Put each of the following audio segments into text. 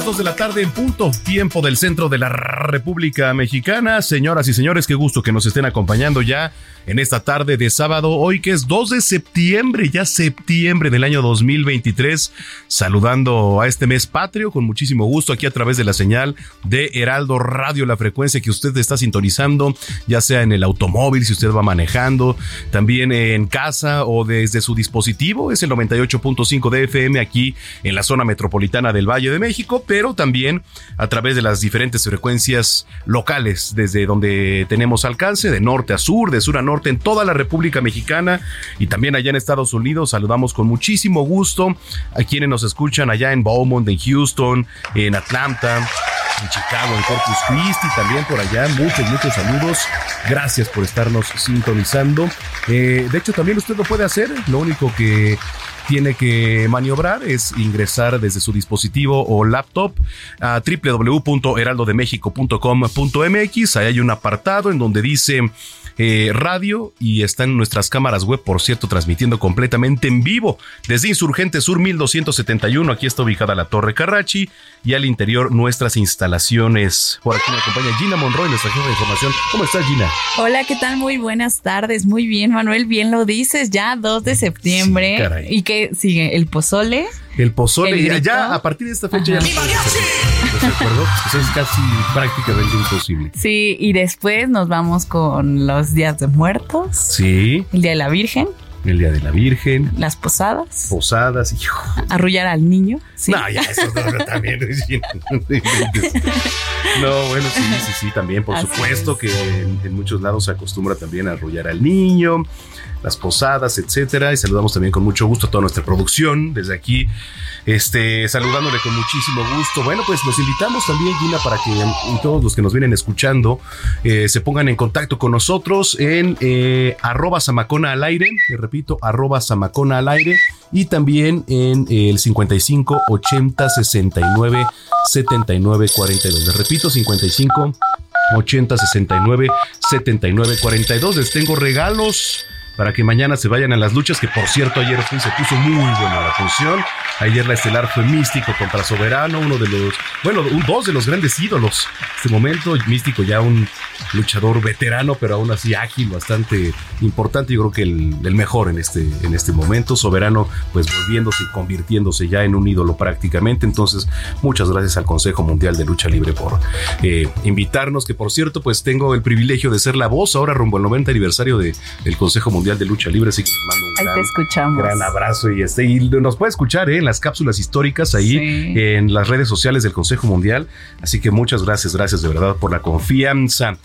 Las 2 de la tarde en punto, tiempo del centro de la República Mexicana. Señoras y señores, qué gusto que nos estén acompañando ya en esta tarde de sábado, hoy que es 2 de septiembre, ya septiembre del año 2023, saludando a este mes patrio con muchísimo gusto aquí a través de la señal de Heraldo Radio, la frecuencia que usted está sintonizando, ya sea en el automóvil, si usted va manejando, también en casa o desde su dispositivo, es el 98.5 de FM aquí en la zona metropolitana del Valle de México, pero también a través de las diferentes frecuencias locales, desde donde tenemos alcance, de norte a sur, de sur a norte, en toda la República Mexicana y también allá en Estados Unidos. Saludamos con muchísimo gusto a quienes nos escuchan allá en Beaumont, en Houston, en Atlanta, en Chicago, en Corpus Christi, también por allá. Muchos, muchos saludos. Gracias por estarnos sintonizando. Eh, de hecho, también usted lo puede hacer. Lo único que tiene que maniobrar es ingresar desde su dispositivo o laptop a www.heraldodemexico.com.mx. Ahí hay un apartado en donde dice eh, radio y están nuestras cámaras web, por cierto, transmitiendo completamente en vivo desde Insurgente Sur 1271. Aquí está ubicada la Torre Carrachi y al interior nuestras instalaciones. Por aquí me acompaña Gina Monroy, nuestra jefa de información. ¿Cómo estás, Gina? Hola, ¿qué tal? Muy buenas tardes. Muy bien, Manuel, bien lo dices. Ya 2 de septiembre. Sí. ¿Y qué sigue? ¿El pozole? El pozole, El ya, a partir de esta fecha ya no. ¿Estás de acuerdo? Eso es casi prácticamente imposible. Sí, y después nos vamos con los días de muertos, Sí, el día de la Virgen, el Día de la Virgen, las posadas, posadas, hijo. arrullar al niño. Sí. No, ya, eso no, también. No bueno, sí, sí, sí, también, por Así supuesto es. que en, en muchos lados se acostumbra también a arrullar al niño, las posadas, etcétera. Y saludamos también con mucho gusto a toda nuestra producción desde aquí, este, saludándole con muchísimo gusto. Bueno, pues los invitamos también, Gina, para que mm, todos los que nos vienen escuchando eh, se pongan en contacto con nosotros en eh, arroba samacona al aire, le repito, arroba samacona al aire y también en el 55 80 69 79 42. Les repito, 55 80 69 79 42. Les tengo regalos para que mañana se vayan a las luchas, que por cierto ayer se puso muy buena la función. Ayer la estelar fue Místico contra Soberano, uno de los, bueno, un- dos de los grandes ídolos. Este momento, Místico ya un luchador veterano, pero aún así ágil, bastante importante. Yo creo que el, el mejor en este, en este momento. Soberano, pues volviéndose y convirtiéndose ya en un ídolo prácticamente. Entonces, muchas gracias al Consejo Mundial de Lucha Libre por eh, invitarnos, que por cierto, pues tengo el privilegio de ser la voz ahora rumbo al 90 aniversario de, del Consejo Mundial de Lucha Libre, así que les mando un Ahí gran, te escuchamos. gran abrazo y este y nos puede escuchar ¿eh? en las cápsulas históricas ahí Sí. en las redes sociales del Consejo Mundial. Así que muchas gracias, gracias de verdad por la confianza.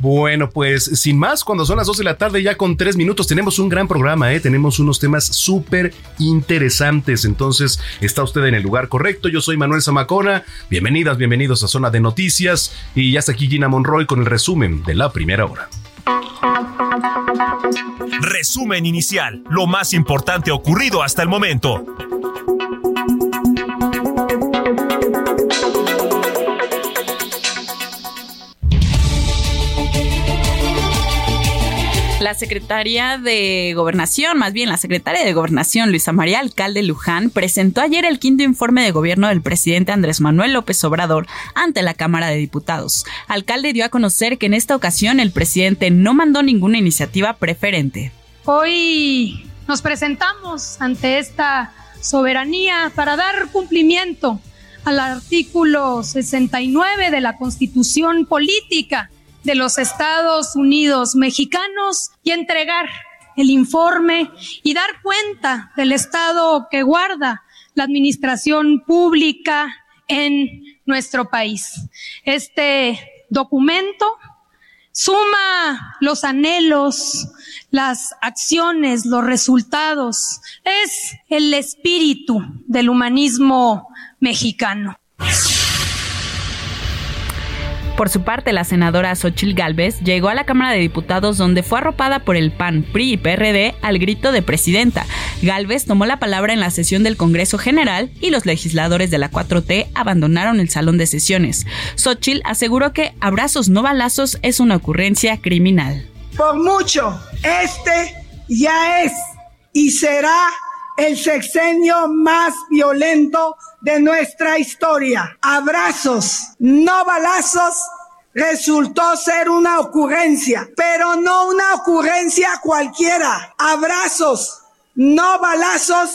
Bueno, pues sin más, cuando son las 2 de la tarde, ya con 3 minutos, tenemos un gran programa, ¿eh? tenemos unos temas súper interesantes. Entonces, está usted en el lugar correcto. Yo soy Manuel Zamacona. Bienvenidas, bienvenidos a Zona de Noticias. Y ya está aquí Gina Monroy con el resumen de la primera hora. Resumen inicial, lo más importante ocurrido hasta el momento. La secretaria de Gobernación, más bien la secretaria de Gobernación, Luisa María Alcalde Luján, presentó ayer el quinto informe de gobierno del presidente Andrés Manuel López Obrador ante la Cámara de Diputados. Alcalde dio a conocer que en esta ocasión el presidente no mandó ninguna iniciativa preferente. Hoy nos presentamos ante esta soberanía para dar cumplimiento al artículo 69 de la Constitución Política de los Estados Unidos Mexicanos y entregar el informe y dar cuenta del estado que guarda la administración pública en nuestro país. Este documento suma los anhelos, las acciones, los resultados. Es el espíritu del humanismo mexicano. Por su parte, la senadora Xochil Gálvez llegó a la Cámara de Diputados donde fue arropada por el PAN, PRI y PRD al grito de presidenta. Gálvez tomó la palabra en la sesión del Congreso General y los legisladores de la 4T abandonaron el salón de sesiones. Xochil aseguró que abrazos no balazos es una ocurrencia criminal. Por mucho, este ya es y será el sexenio más violento de nuestra historia. Abrazos, no balazos, resultó ser una ocurrencia, pero no una ocurrencia cualquiera. Abrazos, no balazos,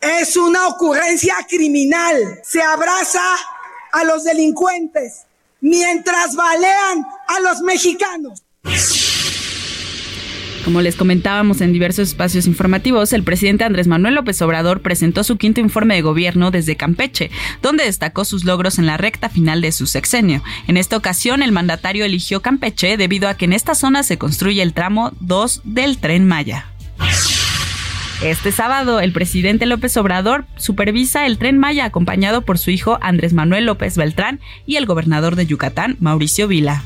es una ocurrencia criminal. Se abraza a los delincuentes mientras balean a los mexicanos. Como les comentábamos en diversos espacios informativos, el presidente Andrés Manuel López Obrador presentó su quinto informe de gobierno desde Campeche, donde destacó sus logros en la recta final de su sexenio. En esta ocasión, el mandatario eligió Campeche debido a que en esta zona se construye el tramo 2 del tren Maya. Este sábado, el presidente López Obrador supervisa el tren Maya acompañado por su hijo Andrés Manuel López Beltrán y el gobernador de Yucatán, Mauricio Vila.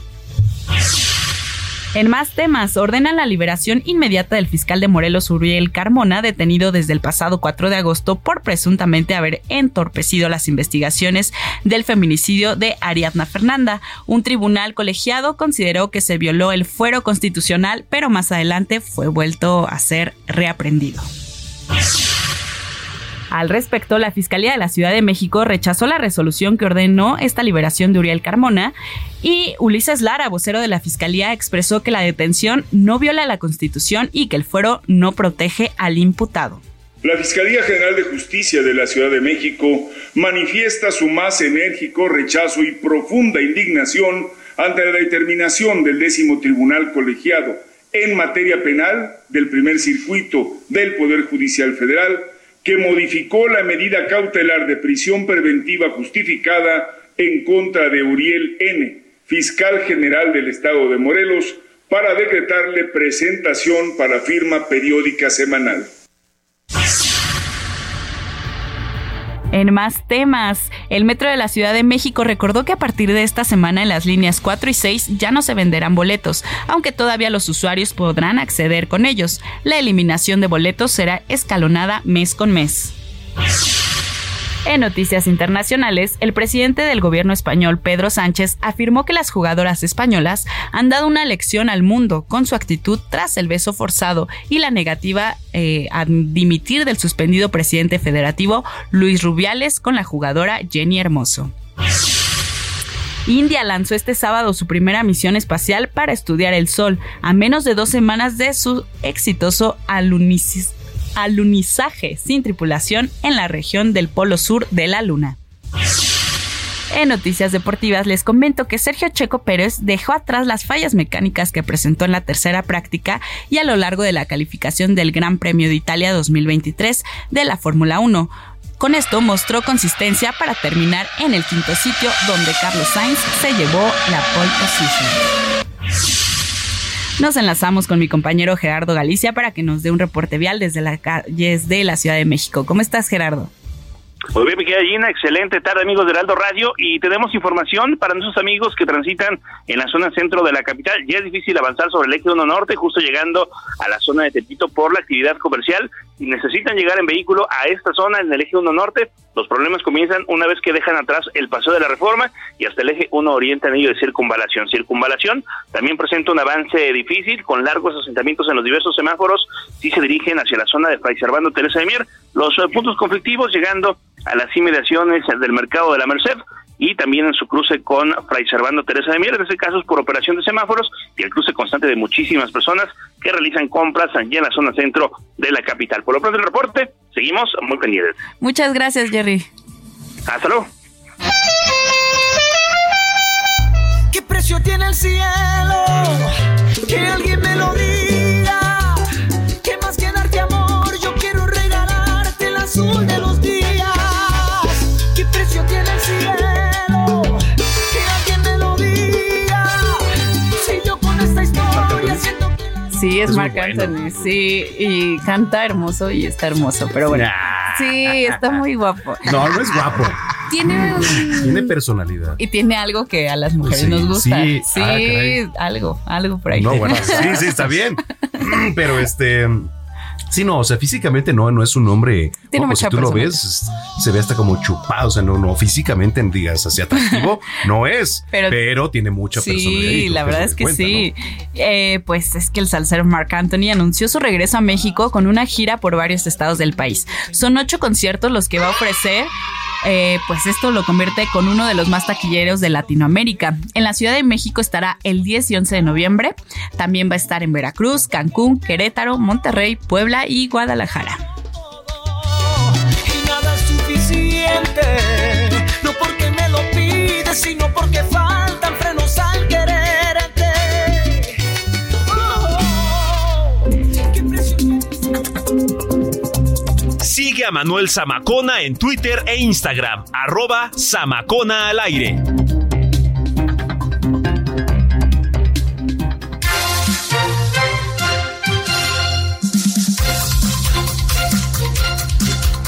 En más temas, ordenan la liberación inmediata del fiscal de Morelos, Uriel Carmona, detenido desde el pasado 4 de agosto por presuntamente haber entorpecido las investigaciones del feminicidio de Ariadna Fernanda. Un tribunal colegiado consideró que se violó el fuero constitucional, pero más adelante fue vuelto a ser reaprendido. Al respecto, la Fiscalía de la Ciudad de México rechazó la resolución que ordenó esta liberación de Uriel Carmona y Ulises Lara, vocero de la Fiscalía, expresó que la detención no viola la Constitución y que el fuero no protege al imputado. La Fiscalía General de Justicia de la Ciudad de México manifiesta su más enérgico rechazo y profunda indignación ante la determinación del décimo tribunal colegiado en materia penal del primer circuito del Poder Judicial Federal que modificó la medida cautelar de prisión preventiva justificada en contra de Uriel N., fiscal general del estado de Morelos, para decretarle presentación para firma periódica semanal. En más temas, el Metro de la Ciudad de México recordó que a partir de esta semana en las líneas 4 y 6 ya no se venderán boletos, aunque todavía los usuarios podrán acceder con ellos. La eliminación de boletos será escalonada mes con mes. En noticias internacionales, el presidente del gobierno español, Pedro Sánchez, afirmó que las jugadoras españolas han dado una lección al mundo con su actitud tras el beso forzado y la negativa eh, a dimitir del suspendido presidente federativo Luis Rubiales con la jugadora Jenny Hermoso. India lanzó este sábado su primera misión espacial para estudiar el Sol, a menos de dos semanas de su exitoso alunicismo alunizaje sin tripulación en la región del Polo Sur de la Luna. En noticias deportivas les comento que Sergio Checo Pérez dejó atrás las fallas mecánicas que presentó en la tercera práctica y a lo largo de la calificación del Gran Premio de Italia 2023 de la Fórmula 1. Con esto mostró consistencia para terminar en el quinto sitio donde Carlos Sainz se llevó la pole position. Nos enlazamos con mi compañero Gerardo Galicia para que nos dé un reporte vial desde las calles de la Ciudad de México. ¿Cómo estás, Gerardo? Muy bien, mi Gina, excelente tarde amigos de Heraldo Radio y tenemos información para nuestros amigos que transitan en la zona centro de la capital. Ya es difícil avanzar sobre el eje 1 norte, justo llegando a la zona de Tepito por la actividad comercial. Si necesitan llegar en vehículo a esta zona, en el eje 1 norte, los problemas comienzan una vez que dejan atrás el paso de la reforma y hasta el eje 1 oriente anillo de circunvalación. Circunvalación también presenta un avance difícil con largos asentamientos en los diversos semáforos si se dirigen hacia la zona de Fray Servando Teresa de Mier. Los eh, puntos conflictivos llegando a las inmediaciones del mercado de la Merced y también en su cruce con Fray Servando Teresa de Mier, en este caso es por operación de semáforos y el cruce constante de muchísimas personas que realizan compras allí en la zona centro de la capital. Por lo pronto el reporte, seguimos muy pendientes. Muchas gracias, Jerry. Hasta luego. ¿Qué precio tiene el cielo? Que alguien me lo diga. ¿Qué más que darte amor? Yo quiero regalarte el azul de Sí, es, Es Marc bueno. Anthony, sí, y canta hermoso y está hermoso, pero bueno. Nah. Sí, está muy guapo. No, no es guapo. Tiene un- Tiene personalidad. y tiene algo que a las mujeres Sí, nos gusta. sí. Sí, Ah, algo, algo por ahí. No, bueno, sí, sí, está bien. Pero este. Sí, no, o sea, físicamente no, no es un hombre. Tiene si mucha tú lo personalidad. ves, es- se ve hasta como chupado. O sea, no, no, físicamente digas así atractivo, no es. Pero, Pero- tiene mucha personalidad. y Sí, la verdad es que cuenta, sí. Eh, pues es que el salsero Marc Anthony anunció su regreso a México con una gira por varios estados del país. Son ocho conciertos los que va a ofrecer. eh, pues esto lo convierte con uno de los más taquilleros de Latinoamérica. En la Ciudad de México estará el 10 y 11 de noviembre. También va a estar en Veracruz, Cancún, Querétaro, Monterrey, Puebla y Guadalajara. Y nada es suficiente. No porque me lo pides, sino porque faltan frenos al quererte. Oh, ¿qué precio Sigue a Manuel Zamacona en Twitter e Instagram, arroba Zamacona al aire.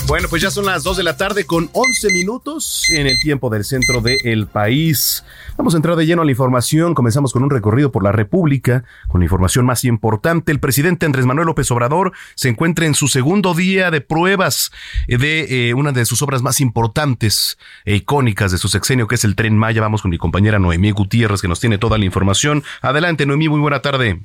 Bueno, pues ya son las 2 de la tarde con 11 minutos en el tiempo del centro del país. Vamos a entrar de lleno a la información. Comenzamos con un recorrido por la República con la información más importante. El presidente Andrés Manuel López Obrador se encuentra en su segundo día de pruebas de eh, una de sus obras más importantes e icónicas de su sexenio, que es el Tren Maya. Vamos con mi compañera Noemí Gutiérrez, que nos tiene toda la información. Adelante, Noemí, muy buena tarde.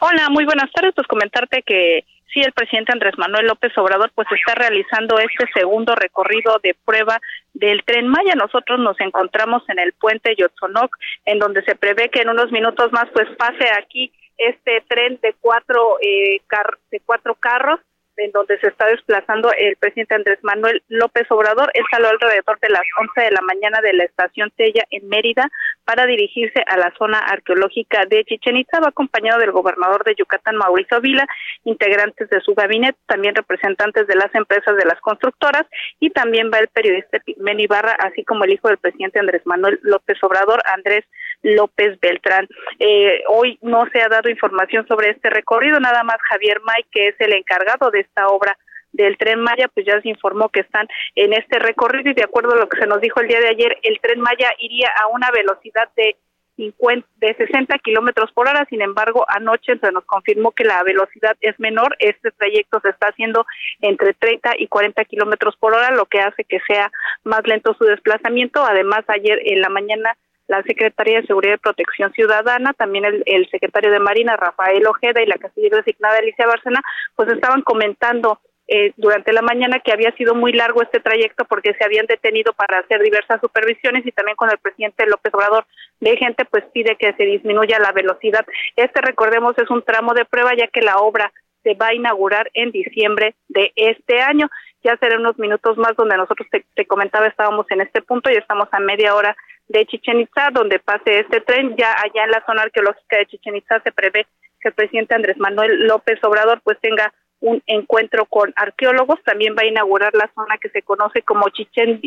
Hola, muy buenas tardes. Pues comentarte que sí, el presidente Andrés Manuel López Obrador pues está realizando este segundo recorrido de prueba del tren Maya. Nosotros nos encontramos en el puente Yotzonoc, en donde se prevé que en unos minutos más pues pase aquí este tren de cuatro eh, de cuatro carros en donde se está desplazando el presidente Andrés Manuel López Obrador. Él salió alrededor de las 11 de la mañana de la estación Tella en Mérida para dirigirse a la zona arqueológica de Chichen Itza, va acompañado del gobernador de Yucatán, Mauricio Vila, integrantes de su gabinete, también representantes de las empresas de las constructoras y también va el periodista Pigmen Ibarra, así como el hijo del presidente Andrés Manuel López Obrador, Andrés López Beltrán. Eh, hoy no se ha dado información sobre este recorrido, nada más Javier May, que es el encargado de esta obra del tren Maya, pues ya se informó que están en este recorrido y de acuerdo a lo que se nos dijo el día de ayer, el tren Maya iría a una velocidad de 50, de 60 kilómetros por hora. Sin embargo, anoche se nos confirmó que la velocidad es menor. Este trayecto se está haciendo entre 30 y 40 kilómetros por hora, lo que hace que sea más lento su desplazamiento. Además, ayer en la mañana la Secretaría de Seguridad y Protección Ciudadana, también el, el secretario de Marina, Rafael Ojeda, y la casillera designada Alicia Bárcena, pues estaban comentando eh, durante la mañana que había sido muy largo este trayecto porque se habían detenido para hacer diversas supervisiones y también con el presidente López Obrador de gente pues pide que se disminuya la velocidad. Este recordemos es un tramo de prueba ya que la obra se va a inaugurar en diciembre de este año. Ya será unos minutos más donde nosotros te, te comentaba estábamos en este punto y estamos a media hora de Chichen Itza donde pase este tren. Ya allá en la zona arqueológica de Chichen Itza se prevé que el presidente Andrés Manuel López Obrador pues tenga un encuentro con arqueólogos, también va a inaugurar la zona que se conoce como Chichen,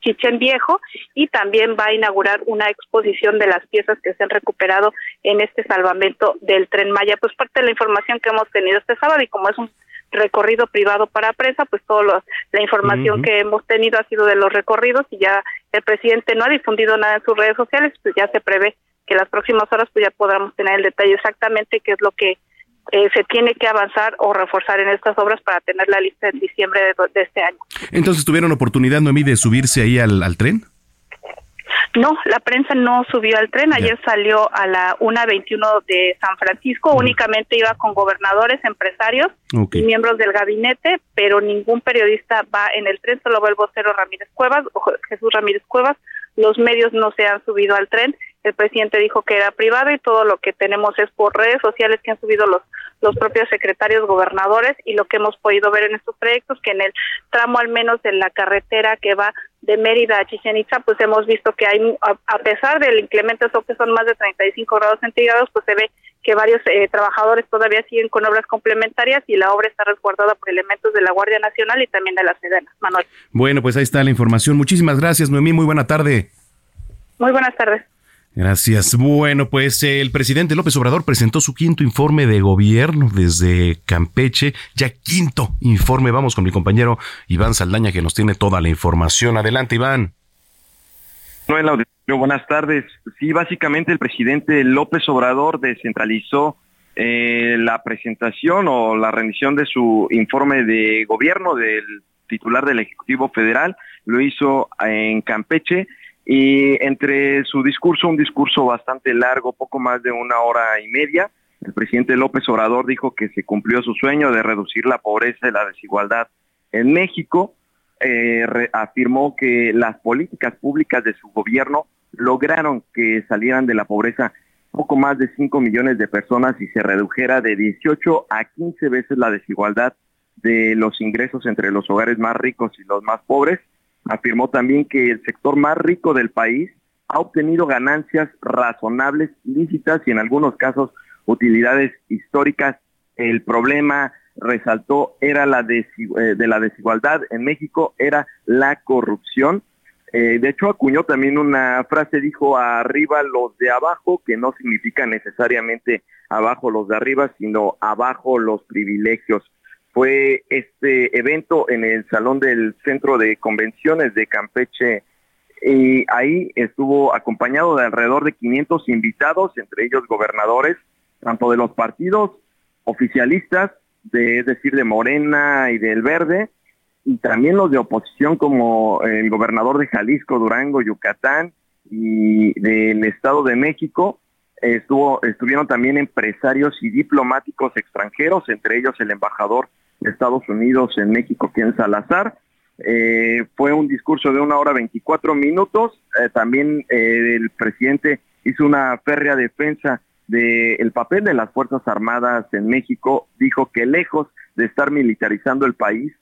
Chichen Viejo y también va a inaugurar una exposición de las piezas que se han recuperado en este salvamento del tren Maya. Pues parte de la información que hemos tenido este sábado y como es un recorrido privado para presa, pues toda la información que hemos tenido ha sido de los recorridos y ya el presidente no ha difundido nada en sus redes sociales, pues ya se prevé que las próximas horas pues ya podamos tener el detalle exactamente qué es lo que eh, se tiene que avanzar o reforzar en estas obras para tener la lista en diciembre de, de este año. Entonces, ¿tuvieron oportunidad, Noemí, de subirse ahí al, al tren? No, la prensa no subió al tren. Ayer salió a la 1.21 de San Francisco. Únicamente iba con gobernadores, empresarios y miembros del gabinete, pero ningún periodista va en el tren. Solo va el vocero Ramírez Cuevas, Jesús Ramírez Cuevas. Los medios no se han subido al tren. El presidente dijo que era privado y todo lo que tenemos es por redes sociales que han subido los los propios secretarios gobernadores y lo que hemos podido ver en estos proyectos que en el tramo al menos de la carretera que va de Mérida a Chichen Itza, pues hemos visto que hay, a, pesar del incremento eso que son más de 35 grados centígrados, pues se ve que varios eh, trabajadores todavía siguen con obras complementarias y la obra está resguardada por elementos de la Guardia Nacional y también de la Sedena. Manuel. Bueno, pues ahí está la información. Muchísimas gracias, Noemí. Muy buena tarde. Muy buenas tardes. Gracias. Bueno, pues el presidente López Obrador presentó su quinto informe de gobierno desde Campeche, ya quinto informe. Vamos con mi compañero Iván Saldaña que nos tiene toda la información. Adelante, Iván. buenas tardes. Sí, básicamente el presidente López Obrador descentralizó eh, la presentación o la rendición de su informe de gobierno del titular del Ejecutivo Federal. Lo hizo en Campeche y entre su discurso, un discurso bastante largo, poco más de una hora y media, el presidente López Obrador dijo que se cumplió su sueño de reducir la pobreza y la desigualdad en México. Eh, afirmó que las políticas públicas de su gobierno lograron que salieran de la pobreza poco más de 5 millones de personas y se redujera de 18 a 15 veces la desigualdad de los ingresos entre los hogares más ricos y los más pobres. Afirmó también que el sector más rico del país ha obtenido ganancias razonables, lícitas y en algunos casos utilidades históricas. El problema, resaltó, era la eh, de la desigualdad en México, era la corrupción. Eh, de hecho, acuñó también una frase, dijo arriba los de abajo, que no significa necesariamente abajo los de arriba, sino abajo los privilegios fue este evento en el Salón del Centro de Convenciones de Campeche y ahí estuvo acompañado de alrededor de 500 invitados, entre ellos gobernadores, tanto de los partidos oficialistas, de, es decir, de Morena y del Verde, y también los de oposición como el gobernador de Jalisco, Durango, Yucatán y del Estado de México. Estuvieron también empresarios y diplomáticos extranjeros, entre ellos el embajador Estados Unidos en México, quien Salazar. Eh, fue un discurso de una hora 24 minutos. Eh, también eh, el presidente hizo una férrea defensa del papel de las Fuerzas Armadas en México. Dijo que lejos de estar militarizando el país,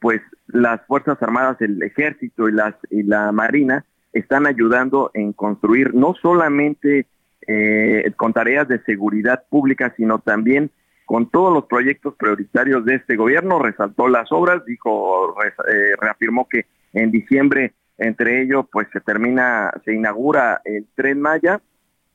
pues las Fuerzas Armadas, el Ejército y, las, y la Marina están ayudando en construir no solamente con tareas de seguridad pública, sino también con todos los proyectos prioritarios de este gobierno, resaltó las obras, dijo, eh, reafirmó que en diciembre, entre ellos, pues se termina, se inaugura el tren Maya.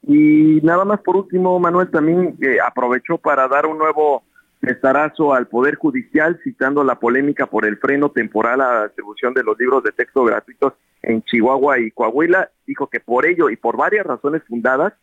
Y nada más por último, Manuel también eh, aprovechó para dar un nuevo estarazo al Poder Judicial, citando la polémica por el freno temporal a la distribución de los libros de texto gratuitos en Chihuahua y Coahuila. Dijo que por ello y por varias razones fundadas,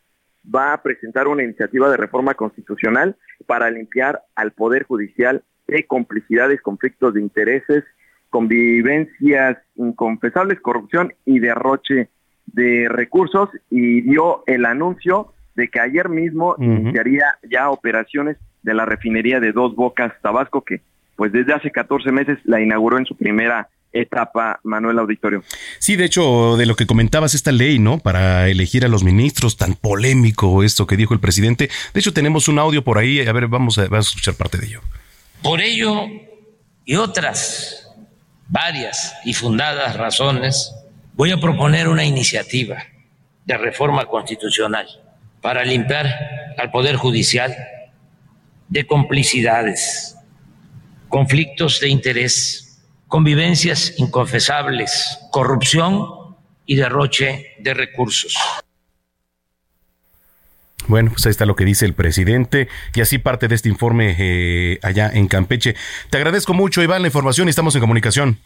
va a presentar una iniciativa de reforma constitucional para limpiar al Poder Judicial de complicidades, conflictos de intereses, convivencias inconfesables, corrupción y derroche de recursos y dio el anuncio de que ayer mismo iniciaría ya operaciones de la refinería de Dos Bocas Tabasco que pues desde hace 14 meses la inauguró en su primera etapa, Manuel Auditorio. Sí, de hecho, de lo que comentabas, esta ley, ¿no? Para elegir a los ministros, tan polémico esto que dijo el presidente. De hecho, tenemos un audio por ahí, a ver, vamos a, vamos a escuchar parte de ello. Por ello y otras varias y fundadas razones, voy a proponer una iniciativa de reforma constitucional para limpiar al Poder Judicial de complicidades, conflictos de interés convivencias inconfesables, corrupción y derroche de recursos. Bueno, pues ahí está lo que dice el presidente y así parte de este informe eh, allá en Campeche. Te agradezco mucho, Iván, la información y estamos en comunicación.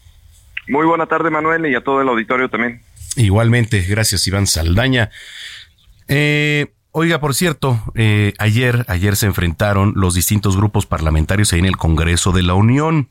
Muy buena tarde, Manuel, y a todo el auditorio también. Igualmente, gracias, Iván Saldaña. Eh, oiga, por cierto, eh, ayer, ayer se enfrentaron los distintos grupos parlamentarios ahí en el Congreso de la Unión.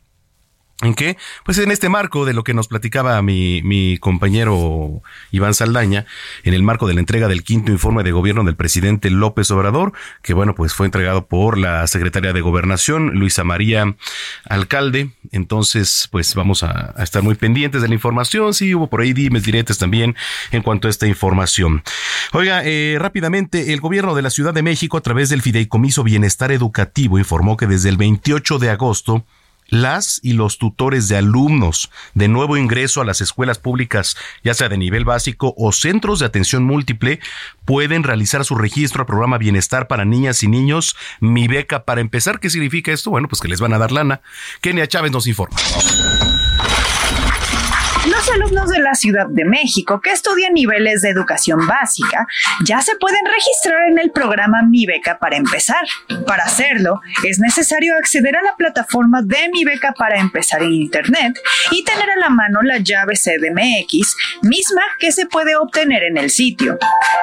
¿En qué? Pues en este marco de lo que nos platicaba mi, mi, compañero Iván Saldaña, en el marco de la entrega del quinto informe de gobierno del presidente López Obrador, que bueno, pues fue entregado por la secretaria de Gobernación, Luisa María Alcalde. Entonces, pues vamos a, estar muy pendientes de la información. Sí, hubo por ahí dimes diretes también en cuanto a esta información. Oiga, eh, rápidamente, el gobierno de la Ciudad de México, a través del Fideicomiso Bienestar Educativo, informó que desde el 28 de agosto, las y los tutores de alumnos de nuevo ingreso a las escuelas públicas, ya sea de nivel básico o centros de atención múltiple, pueden realizar su registro al programa Bienestar para Niñas y Niños, Mi Beca. Para empezar, ¿qué significa esto? Bueno, pues que les van a dar lana. Kenia Chávez nos informa. Alumnos de la Ciudad de México que estudian niveles de educación básica ya se pueden registrar en el programa Mi Beca para empezar. Para hacerlo, es necesario acceder a la plataforma de Mi Beca para empezar en Internet y tener a la mano la llave CDMX, misma que se puede obtener en el sitio.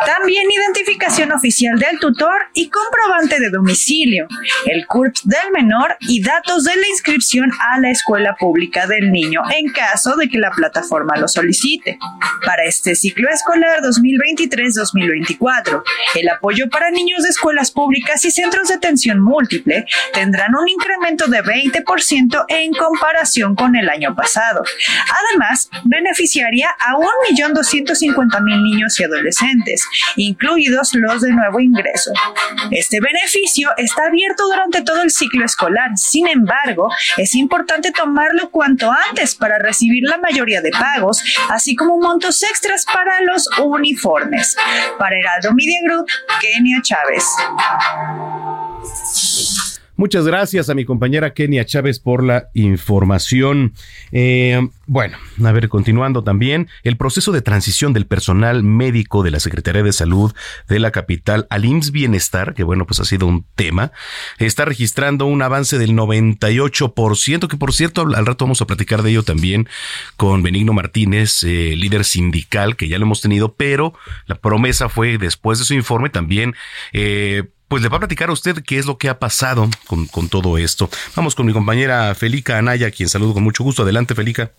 También identificación oficial del tutor y comprobante de domicilio, el CURPS del menor y datos de la inscripción a la escuela pública del niño en caso de que la plataforma plataforma lo solicite. Para este ciclo escolar 2023-2024, el apoyo para niños de escuelas públicas y centros de atención múltiple tendrán un incremento de 20% en comparación con el año pasado. Además, beneficiaría a 1.250.000 niños y adolescentes, incluidos los de nuevo ingreso. Este beneficio está abierto durante todo el ciclo escolar. Sin embargo, es importante tomarlo cuanto antes para recibir la mayoría de de así como montos extras para los uniformes. Para Heraldo Media Group, Kenia Chávez. Muchas gracias a mi compañera Kenia Chávez por la información. Eh, bueno, a ver, continuando también, el proceso de transición del personal médico de la Secretaría de Salud de la capital al IMSS Bienestar, que bueno, pues ha sido un tema, está registrando un avance del 98%, que por cierto, al rato vamos a platicar de ello también con Benigno Martínez, eh, líder sindical, que ya lo hemos tenido, pero la promesa fue después de su informe también eh, pues le va a platicar a usted qué es lo que ha pasado con, con todo esto. Vamos con mi compañera Felica Anaya, quien saludo con mucho gusto. Adelante, Felica.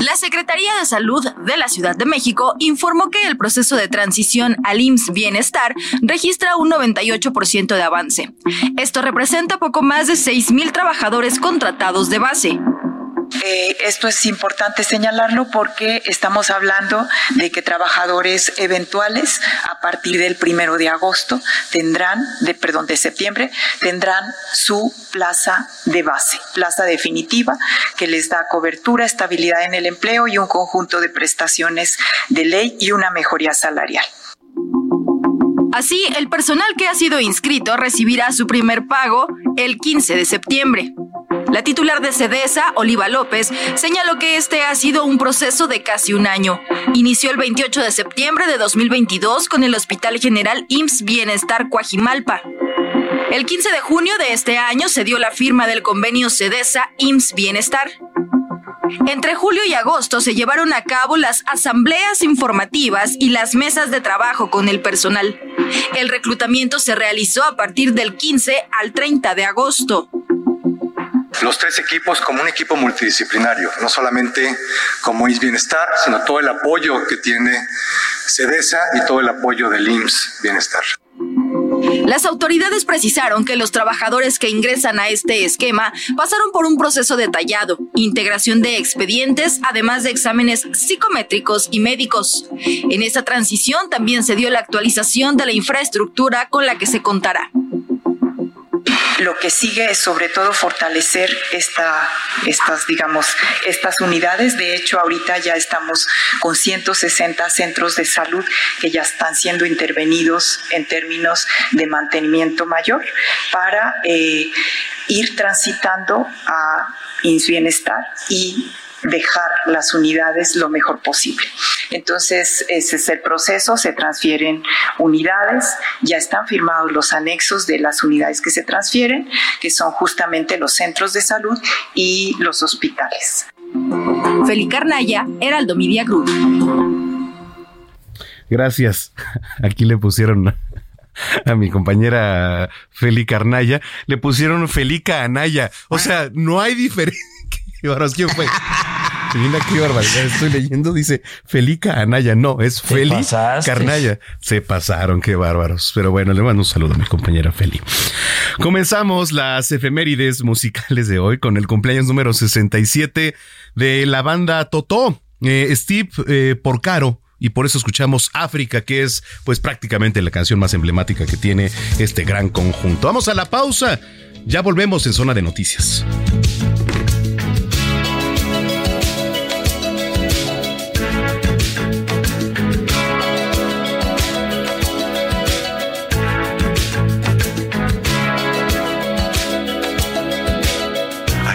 La Secretaría de Salud de la Ciudad de México informó que el proceso de transición al IMSS Bienestar registra un 98% de avance. Esto representa poco más de 6.000 trabajadores contratados de base. Eh, esto es importante señalarlo porque estamos hablando de que trabajadores eventuales a partir del primero de agosto tendrán, de, perdón, de septiembre, tendrán su plaza de base, plaza definitiva que les da cobertura, estabilidad en el empleo y un conjunto de prestaciones de ley y una mejoría salarial. Así, el personal que ha sido inscrito recibirá su primer pago el 15 de septiembre. La titular de SEDESA, Oliva López, señaló que este ha sido un proceso de casi un año. Inició el 28 de septiembre de 2022 con el Hospital General IMSS Bienestar Coajimalpa. El 15 de junio de este año se dio la firma del convenio SEDESA IMSS Bienestar. Entre julio y agosto se llevaron a cabo las asambleas informativas y las mesas de trabajo con el personal. El reclutamiento se realizó a partir del 15 al 30 de agosto los tres equipos como un equipo multidisciplinario, no solamente como IMSS Bienestar, sino todo el apoyo que tiene CEDESA y todo el apoyo del IMSS Bienestar. Las autoridades precisaron que los trabajadores que ingresan a este esquema pasaron por un proceso detallado, integración de expedientes, además de exámenes psicométricos y médicos. En esta transición también se dio la actualización de la infraestructura con la que se contará. Lo que sigue es sobre todo fortalecer esta, estas, digamos, estas unidades. De hecho, ahorita ya estamos con 160 centros de salud que ya están siendo intervenidos en términos de mantenimiento mayor para eh, ir transitando a Bienestar y dejar las unidades lo mejor posible. Entonces, ese es el proceso, se transfieren unidades, ya están firmados los anexos de las unidades que se transfieren, que son justamente los centros de salud y los hospitales. Feli Carnaya, Heraldo Media Group. Gracias. Aquí le pusieron a mi compañera Feli Carnaya, le pusieron Felica Anaya. O sea, no hay diferencia. ¿Quién fue? Mira qué barbaridad estoy leyendo. Dice Felica Anaya. No, es Feli Carnaya. Se pasaron, qué bárbaros. Pero bueno, le mando un saludo a mi compañera Feli. Comenzamos las efemérides musicales de hoy con el cumpleaños número 67 de la banda Totó. Eh, Steve eh, Porcaro y por eso escuchamos África, que es pues prácticamente la canción más emblemática que tiene este gran conjunto. Vamos a la pausa. Ya volvemos en zona de noticias.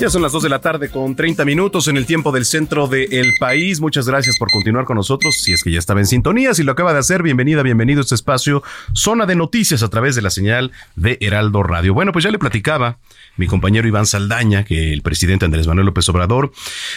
Ya son las 2 de la tarde con 30 minutos en el tiempo del centro del país. Muchas gracias por continuar con nosotros. Si es que ya estaba en sintonía, si lo acaba de hacer, bienvenida, bienvenido a este espacio, zona de noticias a través de la señal de Heraldo Radio. Bueno, pues ya le platicaba mi compañero Iván Saldaña que el presidente Andrés Manuel López Obrador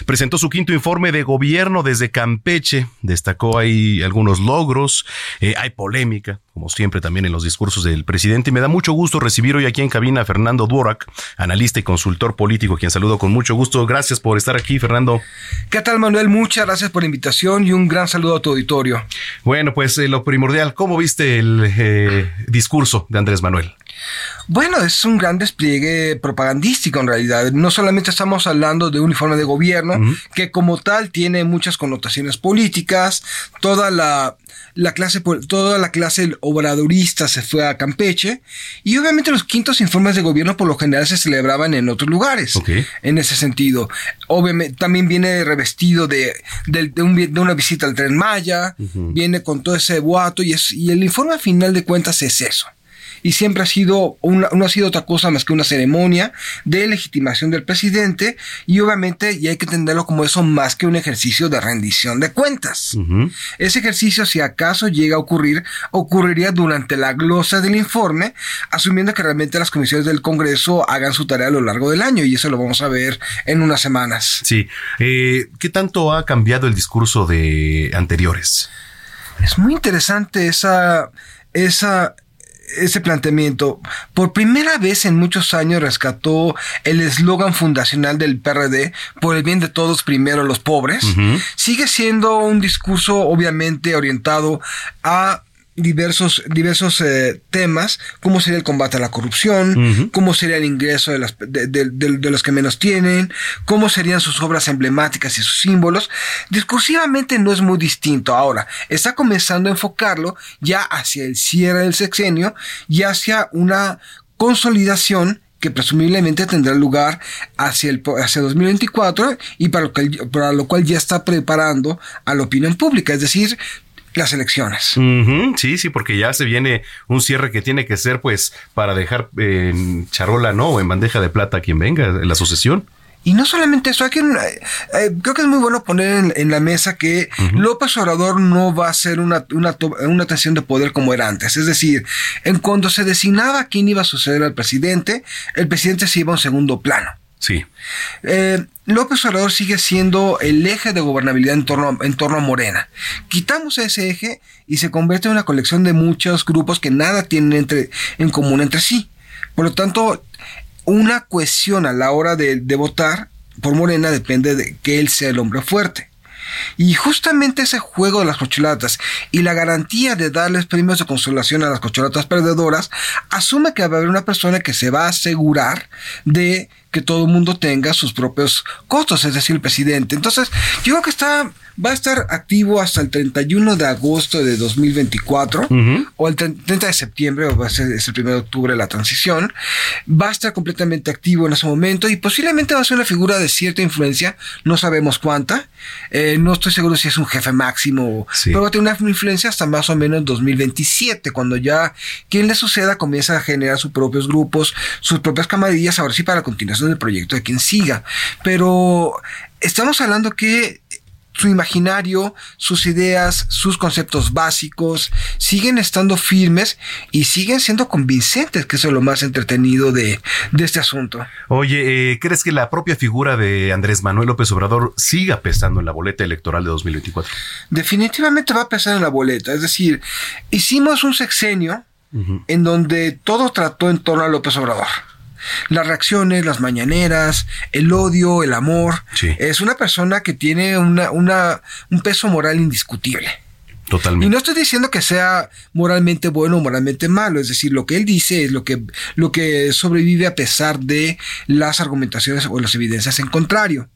presentó su quinto informe de gobierno desde Campeche. Destacó ahí algunos logros, eh, hay polémica, como siempre también en los discursos del presidente. Y me da mucho gusto recibir hoy aquí en cabina a Fernando Duorak, analista y consultor político, quien saludo con mucho gusto. Gracias por estar aquí, Fernando. ¿Qué tal, Manuel? Muchas gracias por la invitación y un gran saludo a tu auditorio. Bueno, pues eh, lo primordial, ¿cómo viste el eh, discurso de Andrés Manuel? Bueno, es un gran despliegue propagandístico en realidad. No solamente estamos hablando de un informe de gobierno, que como tal tiene muchas connotaciones políticas, toda la, la clase, toda la clase obradorista se fue a Campeche, y obviamente los quintos informes de gobierno por lo general se celebraban en otros lugares. En ese sentido. Obviamente, también viene revestido de, de, de, un- de una visita al tren Maya, viene con todo ese boato, y, es, y el informe a final de cuentas es eso y siempre ha sido una- no ha sido otra cosa más que una ceremonia de legitimación del presidente y obviamente y hay que entenderlo como eso más que un ejercicio de rendición de cuentas. Ese ejercicio, si acaso llega a ocurrir, ocurriría durante la glosa del informe, asumiendo que realmente las comisiones del Congreso hagan su tarea a lo largo del año y eso lo vamos a ver en unas semanas. Sí. Eh, ¿Qué tanto ha cambiado el discurso de anteriores? Es muy interesante esa, esa, ese planteamiento. Por primera vez en muchos años rescató el eslogan fundacional del PRD, por el bien de todos, primero los pobres. Sigue siendo un discurso obviamente orientado a diversos, diversos eh, temas, como sería el combate a la corrupción, cómo sería el ingreso de, las, de, de- de- de los que menos tienen, cómo serían sus obras emblemáticas y sus símbolos. Discursivamente no es muy distinto. Ahora, está comenzando a enfocarlo ya hacia el cierre del sexenio y hacia una consolidación que presumiblemente tendrá lugar hacia, el, hacia 2024 y para lo, que, para lo cual ya está preparando a la opinión pública, es decir, las elecciones. Sí, sí, porque ya se viene un cierre que tiene que ser, pues, para dejar en charola, ¿no? O en bandeja de plata a quien venga, en la sucesión. Y no solamente eso, hay que, eh, eh, creo que es muy bueno poner en, en la mesa que López Obrador no va a ser una, una, una tensión de poder como era antes. Es decir, en cuando se designaba quién iba a suceder al presidente, el presidente se iba a un segundo plano. Sí. Eh, López Obrador sigue siendo el eje de gobernabilidad en torno, en torno a Morena. Quitamos ese eje y se convierte en una colección de muchos grupos que nada tienen entre, en común entre sí. Por lo tanto, una cuestión a la hora de, de votar por Morena depende de que él sea el hombre fuerte. Y justamente ese juego de las cocholatas y la garantía de darles premios de consolación a las cocholatas perdedoras asume que va a haber una persona que se va a asegurar de que todo el mundo tenga sus propios costos, es decir, el presidente. Entonces, yo creo que está va a estar activo hasta el 31 de agosto de 2024 o el 30 de septiembre, o va a ser es el 1 de octubre la transición. Va a estar completamente activo en ese momento y posiblemente va a ser una figura de cierta influencia, no sabemos cuánta. Eh, no estoy seguro si es un jefe máximo, pero va a tener una influencia hasta más o menos 2027, cuando ya quien le suceda comienza a generar sus propios grupos, sus propias camadillas, ahora sí para la continuación del proyecto de quien siga. Pero estamos hablando que su imaginario, sus ideas, sus conceptos básicos siguen estando firmes y siguen siendo convincentes, que eso es lo más entretenido de, este asunto. Oye, eh, ¿crees que la propia figura de Andrés Manuel López Obrador siga pesando en la boleta electoral de 2024? Definitivamente va a pesar en la boleta. Es decir, hicimos un sexenio en donde todo trató en torno a López Obrador las reacciones, las mañaneras, el odio, el amor. Es una persona que tiene una, una, un peso moral indiscutible. Totalmente. Y no estoy diciendo que sea moralmente bueno o moralmente malo, es decir, lo que él dice es lo que, lo que sobrevive a pesar de las argumentaciones o las evidencias en contrario.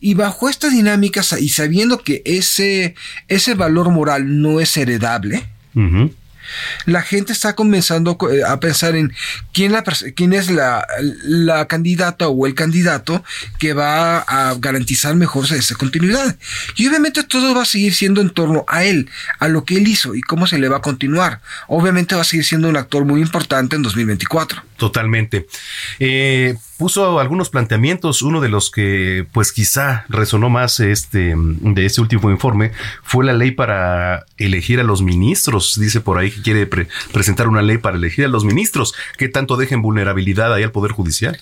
Y bajo estas dinámicas y sabiendo que ese, ese valor moral no es heredable, la gente está comenzando eh, a pensar en quién, la, quién es la, la, candidata o el candidato que va a garantizar mejor esa continuidad. Y obviamente todo va a seguir siendo en torno a él, a lo que él hizo y cómo se le va a continuar. Obviamente va a seguir siendo un actor muy importante en 2024. Totalmente. Eh, puso algunos planteamientos. Uno de los que, pues, quizá resonó más este de este último informe fue la ley para elegir a los ministros. Dice por ahí que quiere presentar una ley para elegir a los ministros. que tanto dejen vulnerabilidad ahí al Poder Judicial?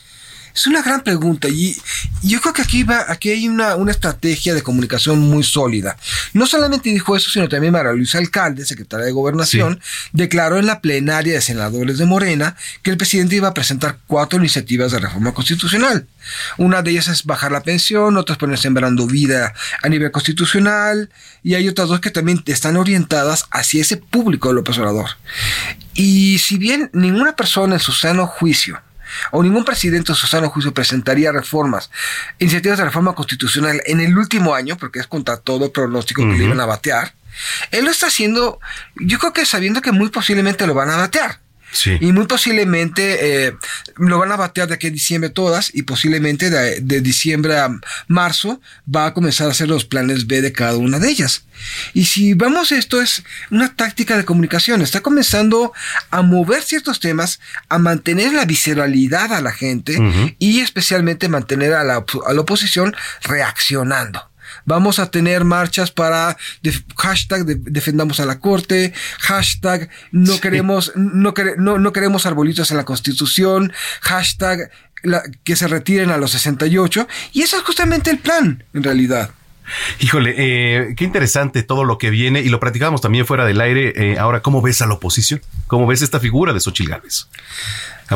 Es una gran pregunta y yo creo que aquí va, aquí hay una, una, estrategia de comunicación muy sólida. No solamente dijo eso, sino también María Luisa Alcalde, secretaria de Gobernación, declaró en la plenaria de senadores de Morena que el presidente iba a presentar cuatro iniciativas de reforma constitucional. Una de ellas es bajar la pensión, otras poner sembrando vida a nivel constitucional, y hay otras dos que también están orientadas hacia ese público de López Obrador. Y si bien ninguna persona en su sano juicio o ningún presidente en su sano juicio presentaría reformas, iniciativas de reforma constitucional en el último año, porque es contra todo pronóstico que le iban a batear, él lo está haciendo, yo creo que sabiendo que muy posiblemente lo van a batear. Y muy posiblemente eh, lo van a batear de aquí a diciembre todas y posiblemente de, diciembre a marzo va a comenzar a hacer los planes B de cada una de ellas. Y si vamos, esto es una táctica de comunicación, está comenzando a mover ciertos temas, a mantener la visceralidad a la gente y especialmente mantener a la, a la oposición reaccionando. Vamos a tener marchas para hashtag defendamos a la corte, hashtag no queremos, no, no, queremos arbolitos en la constitución, hashtag que se retiren a los 68. Y eso es justamente el plan, en realidad. Híjole, eh, qué interesante todo lo que viene y lo practicamos también fuera del aire. Eh, ahora, ¿cómo ves a la oposición? ¿Cómo ves esta figura de Xochitl Gálvez?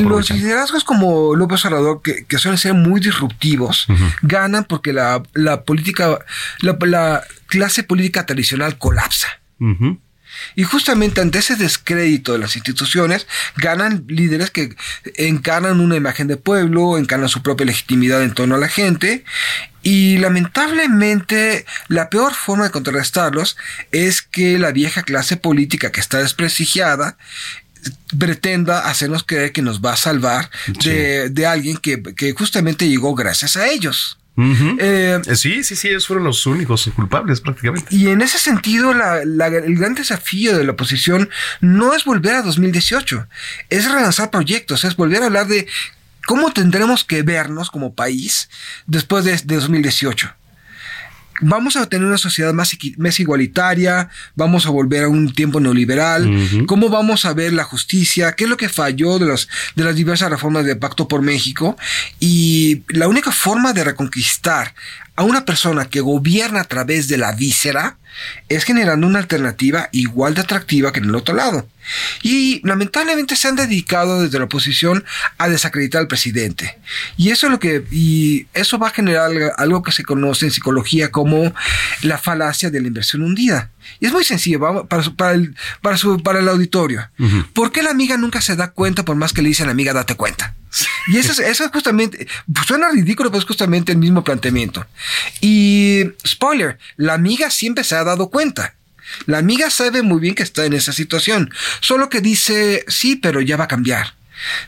Los liderazgos como López Obrador, que, que, suelen ser muy disruptivos, ganan porque la, política, la, clase política tradicional colapsa. Y justamente ante ese descrédito de las instituciones, ganan líderes que encarnan una imagen de pueblo, encarnan su propia legitimidad en torno a la gente. Y lamentablemente la peor forma de contrarrestarlos es que la vieja clase política que está desprestigiada pretenda hacernos creer que nos va a salvar de, alguien que, justamente llegó gracias a ellos. Eh, sí, sí, sí, ellos fueron los únicos culpables prácticamente. Y en ese sentido, el gran desafío de la oposición no es volver a 2018, es relanzar proyectos, es volver a hablar de cómo tendremos que vernos como país después de, de 2018 vamos a tener una sociedad más, más, igualitaria, vamos a volver a un tiempo neoliberal, cómo vamos a ver la justicia, qué es lo que falló de, los, de las diversas reformas de Pacto por México. Y la única forma de reconquistar a una persona que gobierna a través de la víscera es generando una alternativa igual de atractiva que en el otro lado. Y lamentablemente se han dedicado desde la oposición a desacreditar al presidente. Y eso es lo que y eso va a generar algo que se conoce en psicología como la falacia de la inversión hundida. Y es muy sencillo para, para, el, para, su, para el auditorio. ¿Por qué la amiga nunca se da cuenta por más que le dice a la amiga date cuenta? Y eso es, eso es justamente, suena ridículo, pero es justamente el mismo planteamiento. Y spoiler, la amiga siempre se ha dado cuenta. La amiga sabe muy bien que está en esa situación, solo que dice, sí, pero ya va a cambiar.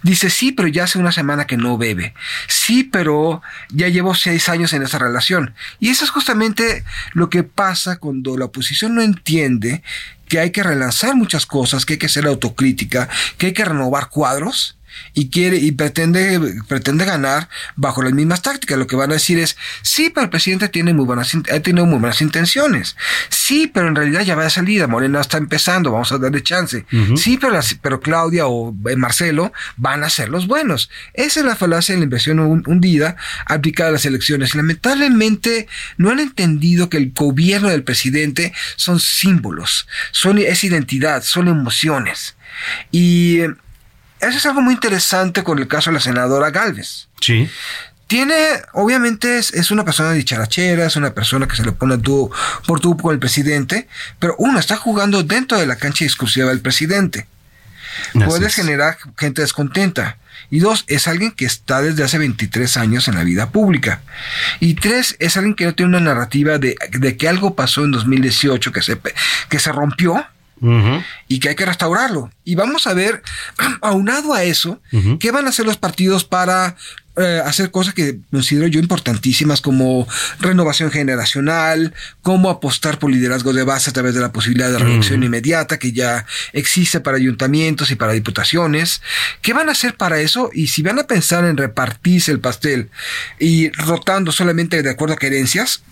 Dice, sí, pero ya hace una semana que no bebe. Sí, pero ya llevo seis años en esa relación. Y eso es justamente lo que pasa cuando la oposición no entiende que hay que relanzar muchas cosas, que hay que hacer autocrítica, que hay que renovar cuadros y quiere y pretende pretende ganar bajo las mismas tácticas. Lo que van a decir es, sí, pero el presidente tiene muy buenas ha tenido muy buenas intenciones. Sí, pero en realidad ya va de salida, Morena está empezando, vamos a darle chance. Sí, pero pero Claudia o eh, Marcelo van a ser los buenos. Esa es la falacia de la inversión hundida aplicada a las elecciones. Lamentablemente no han entendido que el gobierno del presidente son símbolos, son es identidad, son emociones. Y eso es algo muy interesante con el caso de la senadora Galvez. Sí. Tiene, obviamente es, una persona dicharachera, es una persona que se le pone tú por tú con el presidente, pero uno está jugando dentro de la cancha exclusiva del presidente. Puedes generar gente descontenta. Y dos, es alguien que está desde hace 23 años en la vida pública. Y tres, es alguien que no tiene una narrativa de, de que algo pasó en 2018 que se, que se rompió y que hay que restaurarlo. Y vamos a ver, aunado a eso, qué van a hacer los partidos para eh, hacer cosas que considero yo importantísimas como renovación generacional, cómo apostar por liderazgo de base a través de la posibilidad de reelección inmediata que ya existe para ayuntamientos y para diputaciones. ¿Qué van a hacer para eso? Y si van a pensar en repartirse el pastel y rotando solamente de acuerdo a querencias,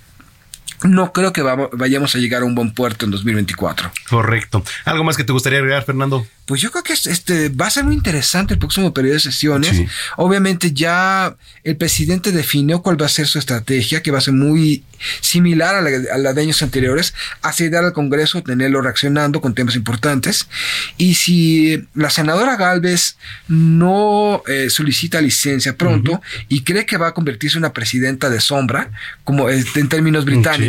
no creo que vayamos a llegar a un buen puerto en 2024. Correcto. ¿Algo más que te gustaría agregar, Fernando? Pues yo creo que este va a ser muy interesante el próximo periodo de sesiones. Obviamente ya el presidente definió cuál va a ser su estrategia, que va a ser muy similar a la, de años anteriores, acceder al Congreso, tenerlo reaccionando con temas importantes. Y si la senadora Galvez no eh, solicita licencia pronto y cree que va a convertirse en una presidenta de sombra, como en términos británicos,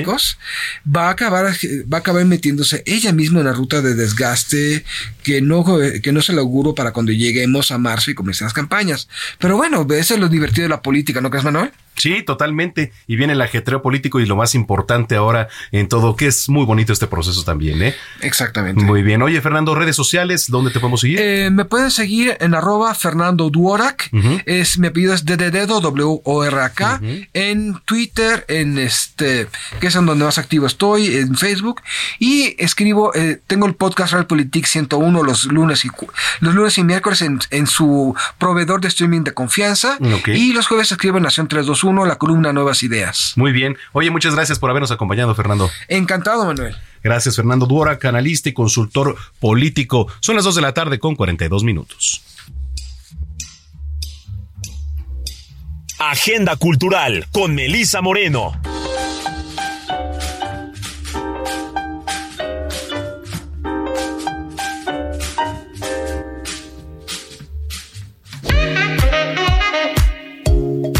va a acabar va a acabar metiéndose ella misma en la ruta de desgaste que no que no se lo auguro para cuando lleguemos a marzo y comiencen las campañas. Pero bueno, eso es lo divertido de la política, ¿no crees, Manuel? Sí, totalmente. Y viene el ajetreo político y lo más importante ahora en todo, que es muy bonito este proceso también, ¿eh? Exactamente. Muy bien. Oye, Fernando, redes sociales, ¿dónde te podemos seguir? Eh, me pueden seguir en arroba Fernando Duorak. es, mi apellido es dedo W O R A K. En Twitter, en este, que es en donde más activo estoy, en Facebook. Y escribo, eh, tengo el podcast Realpolitik 101 los lunes y los lunes y miércoles en, su proveedor de streaming de confianza. Y los jueves escribo en Nación 321 uno, la columna Nuevas Ideas. Muy bien. Oye, muchas gracias por habernos acompañado, Fernando. Encantado, Manuel. Gracias, Fernando Duora, canalista y consultor político. Son las 2 de la tarde con 42 minutos. Agenda Cultural con Melisa Moreno.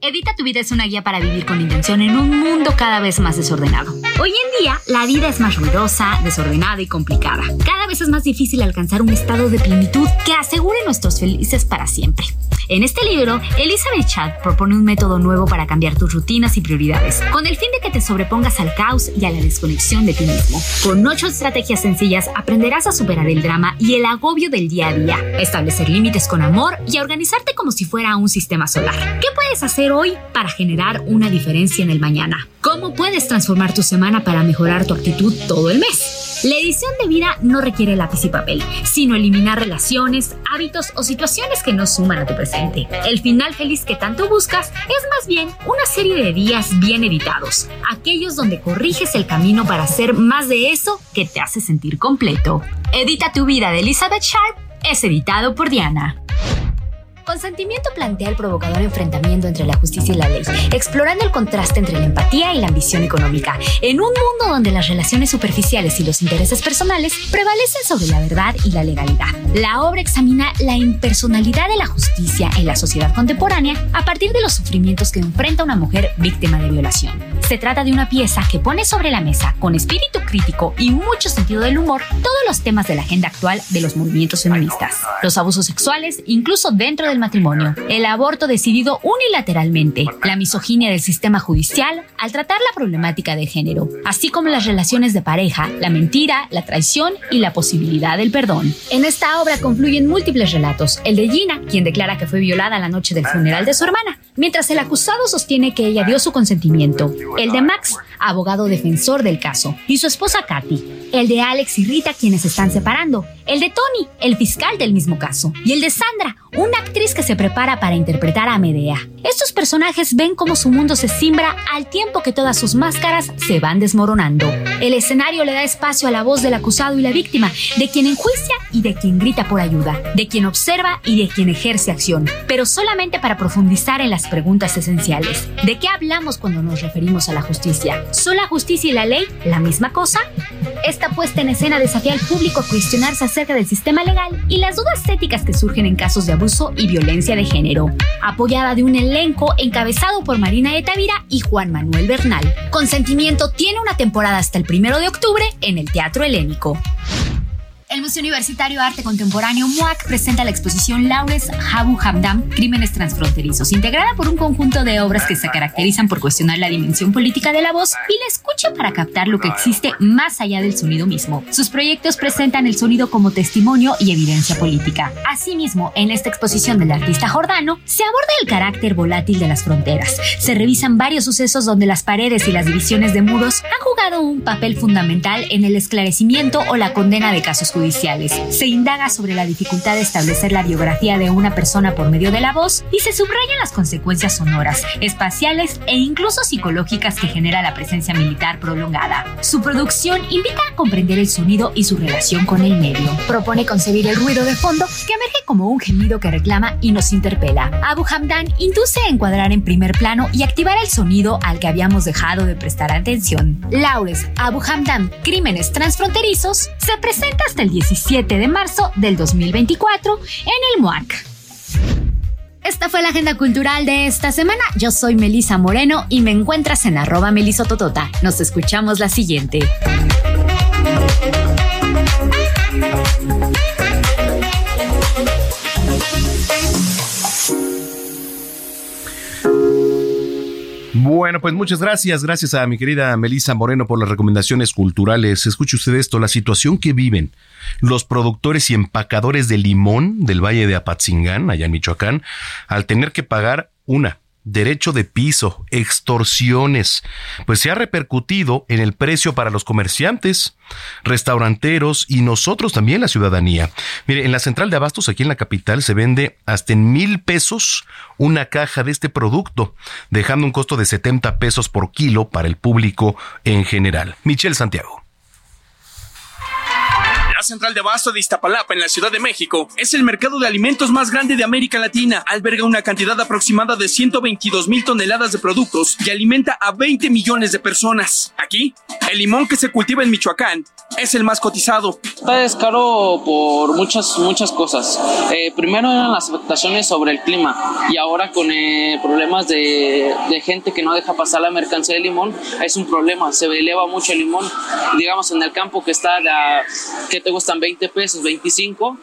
Edita tu vida es una guía para vivir con intención en un mundo cada vez más desordenado. Hoy en día, la vida es más ruidosa, desordenada y complicada. Cada vez es más difícil alcanzar un estado de plenitud que asegure nuestros felices para siempre. En este libro, Elizabeth Chad propone un método nuevo para cambiar tus rutinas y prioridades, con el fin de que te sobrepongas al caos y a la desconexión de ti mismo. Con ocho estrategias sencillas aprenderás a superar el drama y el agobio del día a día, establecer límites con amor y a organizarte como si fuera un sistema solar. ¿Qué puedes hacer hoy para generar una diferencia en el mañana? ¿Cómo puedes transformar tu semana para mejorar tu actitud todo el mes? La edición de vida no requiere lápiz y papel, sino eliminar relaciones, hábitos o situaciones que no suman a tu presente. El final feliz que tanto buscas es más bien una serie de días bien editados, aquellos donde corriges el camino para hacer más de eso que te hace sentir completo. Edita tu vida de Elizabeth Sharp es editado por Diana. Consentimiento plantea el provocador enfrentamiento entre la justicia y la ley, explorando el contraste entre la empatía y la ambición económica, en un mundo donde las relaciones superficiales y los intereses personales prevalecen sobre la verdad y la legalidad. La obra examina la impersonalidad de la justicia en la sociedad contemporánea a partir de los sufrimientos que enfrenta una mujer víctima de violación. Se trata de una pieza que pone sobre la mesa, con espíritu crítico y mucho sentido del humor, todos los temas de la agenda actual de los movimientos feministas. Los abusos sexuales, incluso dentro del matrimonio, el aborto decidido unilateralmente, la misoginia del sistema judicial al tratar la problemática de género, así como las relaciones de pareja, la mentira, la traición y la posibilidad del perdón. En esta obra confluyen múltiples relatos, el de Gina, quien declara que fue violada la noche del funeral de su hermana, mientras el acusado sostiene que ella dio su consentimiento, el de Max, abogado defensor del caso, y su esposa Katy, el de Alex y Rita, quienes están separando, el de Tony, el fiscal del mismo caso, y el de Sandra, una actriz que se prepara para interpretar a Medea. Estos personajes ven cómo su mundo se simbra al tiempo que todas sus máscaras se van desmoronando. El escenario le da espacio a la voz del acusado y la víctima, de quien enjuicia y de quien grita por ayuda, de quien observa y de quien ejerce acción, pero solamente para profundizar en las preguntas esenciales. ¿De qué hablamos cuando nos referimos a la justicia? ¿Son la justicia y la ley la misma cosa? Esta puesta en escena desafía al público a cuestionarse acerca del sistema legal y las dudas éticas que surgen en casos de abuso y violencia de género. Apoyada de un elenco encabezado por Marina de Tavira y Juan Manuel Bernal. Consentimiento tiene una temporada hasta el primero de octubre en el Teatro Helénico. El Museo Universitario de Arte Contemporáneo MUAC presenta la exposición Laures Habu Hamdam, Crímenes Transfronterizos, integrada por un conjunto de obras que se caracterizan por cuestionar la dimensión política de la voz y la escucha para captar lo que existe más allá del sonido mismo. Sus proyectos presentan el sonido como testimonio y evidencia política. Asimismo, en esta exposición del artista Jordano, se aborda el carácter volátil de las fronteras. Se revisan varios sucesos donde las paredes y las divisiones de muros han jugado un papel fundamental en el esclarecimiento o la condena de casos judiciales. Se indaga sobre la dificultad de establecer la biografía de una persona por medio de la voz y se subrayan las consecuencias sonoras, espaciales e incluso psicológicas que genera la presencia militar prolongada. Su producción invita a comprender el sonido y su relación con el medio. Propone concebir el ruido de fondo que emerge como un gemido que reclama y nos interpela. Abu Hamdan induce a encuadrar en primer plano y activar el sonido al que habíamos dejado de prestar atención. Laures Abu Hamdan, Crímenes Transfronterizos, se presenta hasta el 17 de marzo del 2024 en el MUAC. Esta fue la agenda cultural de esta semana. Yo soy Melisa Moreno y me encuentras en arroba melisototota. Nos escuchamos la siguiente. Bueno, pues muchas gracias. Gracias a mi querida Melisa Moreno por las recomendaciones culturales. Escuche usted esto, la situación que viven los productores y empacadores de limón del Valle de Apatzingán, allá en Michoacán, al tener que pagar una derecho de piso, extorsiones, pues se ha repercutido en el precio para los comerciantes, restauranteros y nosotros también la ciudadanía. Mire, en la central de abastos aquí en la capital se vende hasta en mil pesos una caja de este producto, dejando un costo de 70 pesos por kilo para el público en general. Michelle Santiago. Central de abasto de Iztapalapa en la Ciudad de México es el mercado de alimentos más grande de América Latina. Alberga una cantidad aproximada de 122 mil toneladas de productos y alimenta a 20 millones de personas. Aquí, el limón que se cultiva en Michoacán es el más cotizado. Está caro por muchas, muchas cosas. Eh, primero eran las afectaciones sobre el clima y ahora con eh, problemas de, de, gente que no deja pasar la mercancía de limón, es un problema. Se eleva mucho el limón. Digamos en el campo que está, la, que te gustan 20 pesos, 25,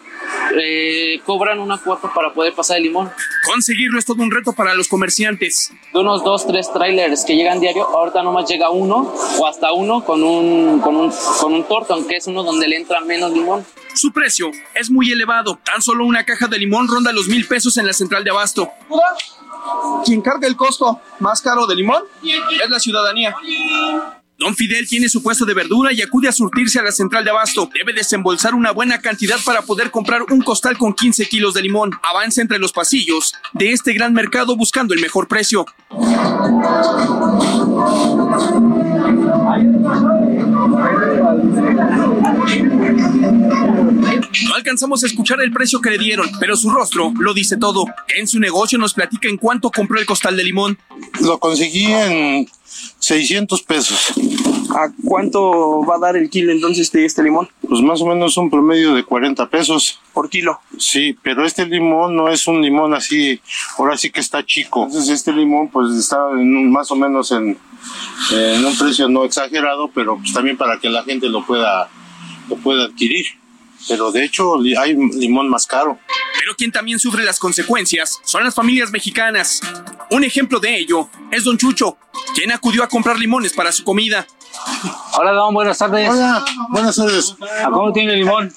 eh, cobran una cuota para poder pasar el limón. Conseguirlo es todo un reto para los comerciantes. De unos dos, tres trailers que llegan diario, ahorita nomás llega uno o hasta uno con un, con un, con un tortón, que es uno donde le entra menos limón. Su precio es muy elevado. Tan solo una caja de limón ronda los mil pesos en la central de abasto. Quien carga el costo más caro de limón es la ciudadanía. Don Fidel tiene su puesto de verdura y acude a surtirse a la central de abasto. Debe desembolsar una buena cantidad para poder comprar un costal con 15 kilos de limón. Avanza entre los pasillos de este gran mercado buscando el mejor precio. No alcanzamos a escuchar el precio que le dieron, pero su rostro lo dice todo. En su negocio nos platica en cuánto compró el costal de limón. Lo conseguí en 600 pesos. ¿A cuánto va a dar el kilo entonces de este limón? Pues más o menos un promedio de 40 pesos. ¿Por kilo? Sí, pero este limón no es un limón así, ahora sí que está chico. Entonces este limón pues está en más o menos en, en un precio no exagerado, pero pues también para que la gente lo pueda, lo pueda adquirir. Pero de hecho hay limón más caro. Pero quien también sufre las consecuencias son las familias mexicanas. Un ejemplo de ello es Don Chucho, quien acudió a comprar limones para su comida. Hola, don, buenas tardes. Hola, buenas tardes. ¿A cómo tiene el limón?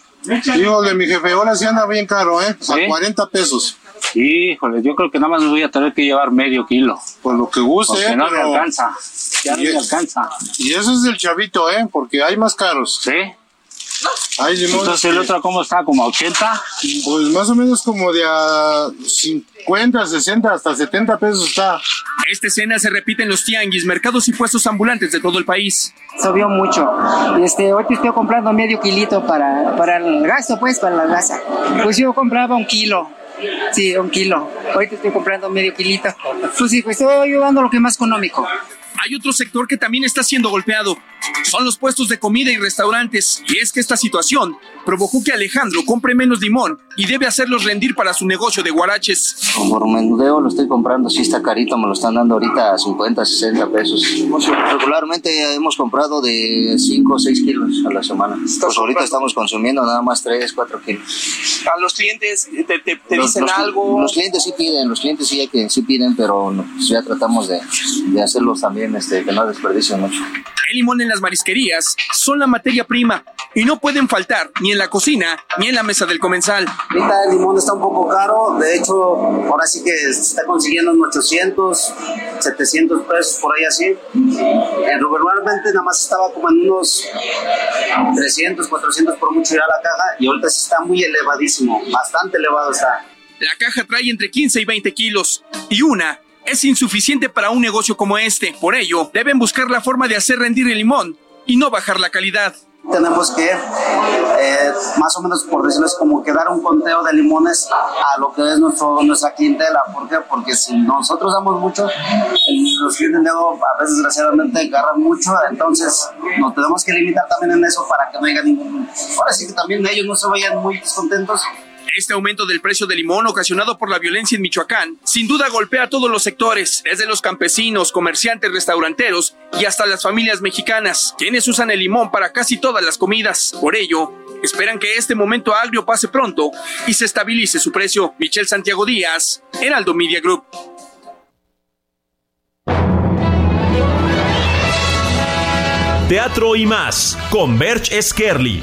Híjole, mi jefe, ahora sí anda bien caro, ¿eh? ¿Sí? A 40 pesos. Híjole, yo creo que nada más me voy a tener que llevar medio kilo. Por lo que guste, Porque ¿eh? no me Pero- alcanza. Ya no Y- me alcanza. Y eso es del chavito, ¿eh? Porque hay más caros. ¿Sí? Hay limones. Entonces el otro, ¿cómo está? ¿Como a 80? Pues más o menos como de a 50, 60, hasta 70 pesos está. Esta escena se repite en los tianguis, mercados y puestos ambulantes de todo el país. Subió mucho. Este, ahorita estoy comprando medio kilito para, para el gasto, pues, para la gasa. Pues yo compraba un kilo. Sí, un kilo. Ahorita estoy comprando medio kilito. Pues sí, pues estoy llevando lo que es más económico. Hay otro sector que también está siendo golpeado. Son los puestos de comida y restaurantes. Y es que esta situación provocó que Alejandro compre menos limón y debe hacerlos rendir para su negocio de guaraches. Por menudeo lo estoy comprando, sí está carito, me lo están dando ahorita a 50, 60 pesos. Regularmente hemos comprado de 5 o 6 kilos a la semana. Pues ahorita estamos consumiendo nada más 3, 4 kilos. A los clientes te, te- te Los- dicen los- algo. Los clientes sí piden, los clientes sí, hay que, sí piden, pero pues ya tratamos de, de hacerlos también este, que no desperdicien mucho. El limón en las marisquerías son la materia prima y no pueden faltar ni en la cocina ni en la mesa del comensal. Ahorita el limón está un poco caro, de hecho, ahora sí que se está consiguiendo en 800, 700 pesos por ahí así. Eh, regularmente nada más estaba como en unos 300, 400 por mucho ya la caja y ahorita sí está muy elevadísimo, bastante elevado está. La caja trae entre 15 y 20 kilos y una es insuficiente para un negocio como este. Por ello, deben buscar la forma de hacer rendir el limón y no bajar la calidad. Tenemos que, eh, más o menos por decirlo, es como que dar un conteo de limones a lo que es nuestro, nuestra clientela. ¿Por qué? Porque si nosotros damos mucho, los clientes luego a veces desgraciadamente agarran mucho, entonces nos tenemos que limitar también en eso para que no haya ningún... Ahora sí que también ellos no se vayan muy descontentos. Este aumento del precio del limón ocasionado por la violencia en Michoacán sin duda golpea a todos los sectores, desde los campesinos, comerciantes, restauranteros y hasta las familias mexicanas, quienes usan el limón para casi todas las comidas. Por ello, esperan que este momento agrio pase pronto y se estabilice su precio. Michelle Santiago Díaz, Heraldo Media Group. Teatro y más con Berch Skerli.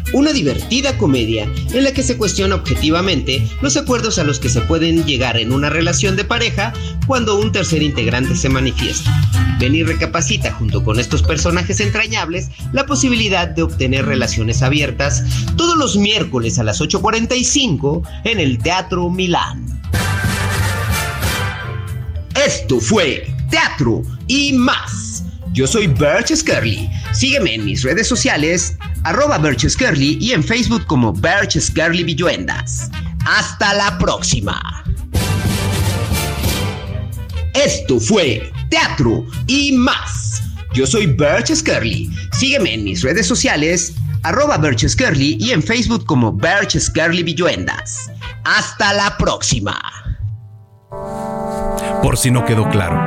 una divertida comedia en la que se cuestiona objetivamente los acuerdos a los que se pueden llegar en una relación de pareja cuando un tercer integrante se manifiesta. Ven y recapacita junto con estos personajes entrañables la posibilidad de obtener relaciones abiertas todos los miércoles a las 8.45 en el Teatro Milán. Esto fue Teatro y más. Yo soy Birch Skerly. Sígueme en mis redes sociales, arroba Birch Skerly y en Facebook como Birch Skerly Villuendas. Hasta la próxima. Esto fue Teatro y más. Yo soy Birch Skerly. Sígueme en mis redes sociales, arroba Birch Skerly y en Facebook como Birch Skerly Villuendas. Hasta la próxima. Por si no quedó claro,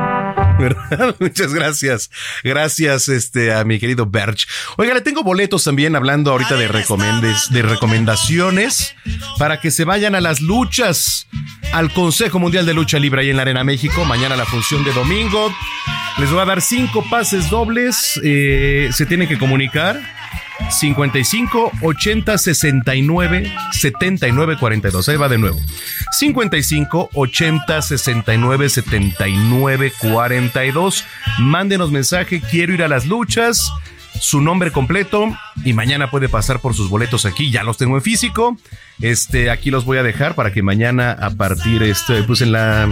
¿verdad? Muchas gracias. Gracias este, a mi querido Berch. Oiga, le tengo boletos también hablando ahorita de, recomendes, de recomendaciones para que se vayan a las luchas al Consejo Mundial de Lucha Libre ahí en la Arena México. Mañana la función de domingo. Les voy a dar cinco pases dobles. Eh, se tienen que comunicar 55 80 69 79 42. Ahí va de nuevo. 55 80 69 79 42. Mándenos mensaje. Quiero ir a las luchas. Su nombre completo y mañana puede pasar por sus boletos aquí. Ya los tengo en físico. Este, aquí los voy a dejar para que mañana a partir este, pues en la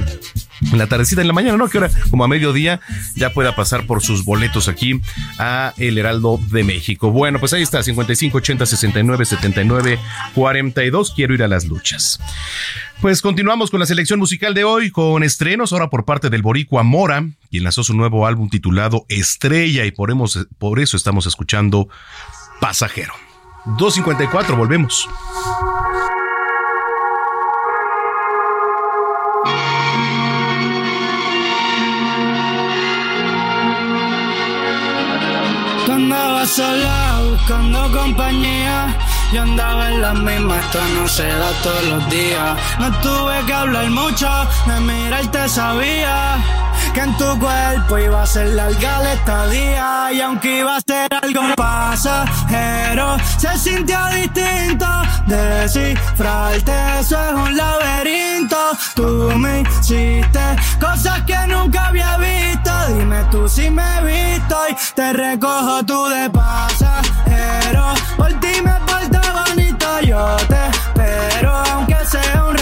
en la tardecita en la mañana, ¿no? Que hora como a mediodía ya pueda pasar por sus boletos aquí a El Heraldo de México. Bueno, pues ahí está 55 80 69 79 42. Quiero ir a las luchas. Pues continuamos con la selección musical de hoy con estrenos ahora por parte del Boricua Mora, quien lanzó su nuevo álbum titulado Estrella y por, por eso estamos escuchando Pasajero. 254, volvemos. Sola buscando compañía. Yo andaba en la misma, esto no se da todos los días. No tuve que hablar mucho, de mirarte sabía que en tu cuerpo iba a ser larga la estadía. Y aunque iba a ser algo pasajero, se sintió distinto. Descifrarte, eso es un laberinto. Tú me hiciste cosas que nunca había visto. Dime tú si me he visto y te recojo tú de pasajero. Por ti me falta bonito, yo te espero, aunque sea un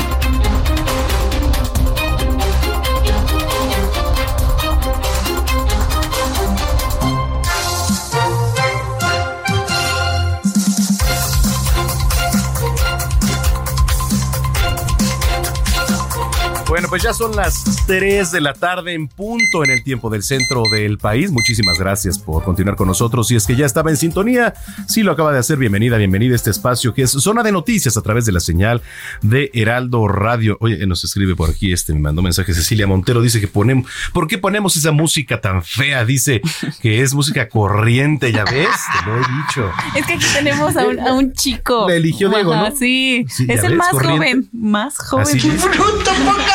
Bueno, pues ya son las 3 de la tarde en punto en el tiempo del centro del país. Muchísimas gracias por continuar con nosotros. Si es que ya estaba en sintonía, si lo acaba de hacer, bienvenida, bienvenida a este espacio que es Zona de Noticias a través de la señal de Heraldo Radio. Oye, nos escribe por aquí, este me mandó mensaje Cecilia Montero, dice que ponemos, ¿por qué ponemos esa música tan fea? Dice que es música corriente, ya ves, te lo he dicho. Es que aquí tenemos a un, a un chico. La eligió Diego, ¿no? Sí, Sí, es el ves, más corriente. joven. Más joven. Así es.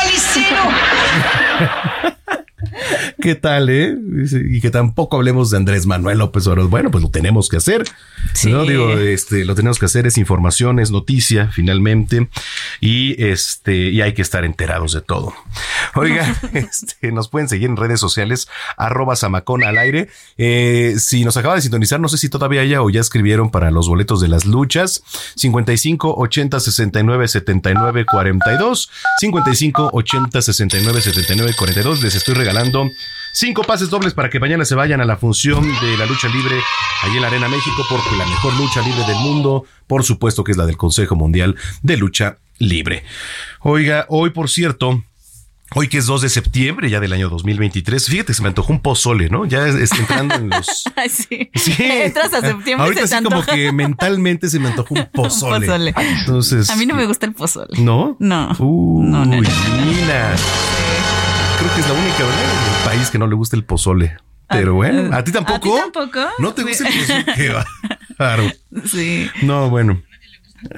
Glicínio! ¿Qué tal, eh? Y que tampoco hablemos de Andrés Manuel López Obrador. Bueno, pues lo tenemos que hacer. No digo, este, lo tenemos que hacer, es información, es noticia, finalmente. Y este, y hay que estar enterados de todo. Oiga, este, nos pueden seguir en redes sociales, arroba Samacón al aire. Eh, si nos acaba de sintonizar, no sé si todavía haya o ya escribieron para los boletos de las luchas. 55 80 69 79 42. 55 80 69 79 42. Les estoy regalando cinco pases dobles para que mañana se vayan a la función de la lucha libre allí en la Arena México, porque la mejor lucha libre del mundo, por supuesto que es la del Consejo Mundial de Lucha Libre. Oiga, hoy por cierto, Hoy que es 2 de septiembre ya del año 2023, fíjate, se me antojó un pozole, ¿no? Ya es, entrando en los... Sí. Sí. Entras a septiembre Ahorita se sí como que mentalmente se me antojó un pozole. Pozole. Entonces... A mí no me gusta el pozole. ¿No? No. Uy, No, no, no. Nina. Creo que es la única ¿verdad? en el país que no le gusta el pozole. Pero bueno, ¿a ti tampoco? ¿A ti tampoco? ¿No te gusta el pozole? Claro. Sí. No, bueno.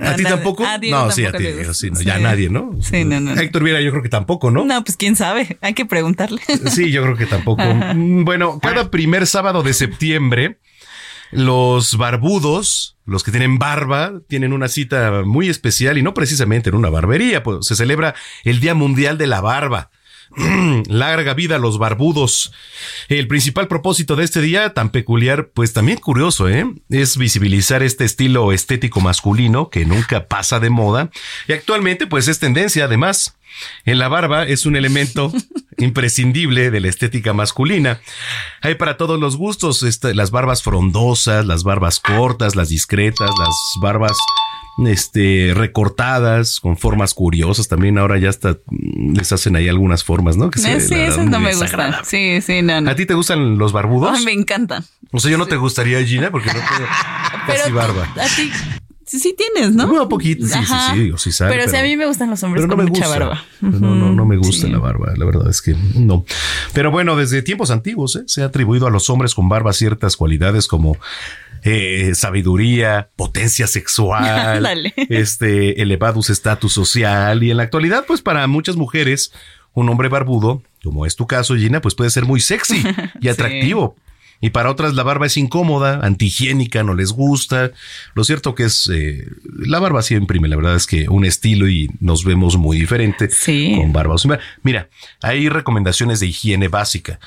¿A, A ti tampoco? a Diego no, sí, a ti. sí, no, Ya nadie, ¿no? Sí, no, no. Héctor Viera, yo creo que tampoco, ¿no? No, pues quién sabe. Hay que preguntarle. Sí, yo creo que tampoco. Ajá. Mm, Bueno, cada primer sábado de septiembre, los barbudos, los que tienen barba, tienen una cita muy especial y no precisamente en una barbería, pues se celebra el Día Mundial de la Barba. Larga vida a los barbudos. El principal propósito de este día tan peculiar, pues también curioso, ¿eh? Es visibilizar este estilo estético masculino que nunca pasa de moda y actualmente pues es tendencia además. En la barba es un elemento imprescindible de la estética masculina. Hay para todos los gustos, esta- las barbas frondosas, las barbas cortas, las discretas, las barbas este recortadas con formas curiosas también ahora ya hasta les hacen ahí algunas formas, ¿no? Que se sí, esas no me gustan. Sí, sí, no, no. ¿A ti te gustan los barbudos? Me encantan. O sea, yo no te gustaría, Gina, porque no tengo casi barba. A ti sí, tienes, ¿no? Un poquito, sí, Ajá. sí, sí, sí sabe, pero, sí, a mí me gustan los hombres pero no con me mucha gusta. barba. No, no, no me gusta Sí. la barba, la verdad es que no. Pero bueno, desde tiempos antiguos ¿eh? se ha atribuido a los hombres con barba ciertas cualidades como eh, sabiduría, potencia sexual, este elevado estatus social y en la actualidad, pues para muchas mujeres un hombre barbudo, como es tu caso, Gina, pues puede ser muy sexy y atractivo. Y para otras la barba es incómoda, antihigiénica, no les gusta. Lo cierto que es, eh, la barba sí imprime, la verdad es que un estilo y nos vemos muy diferente con barba. o sin barba. Mira, hay recomendaciones de higiene básica.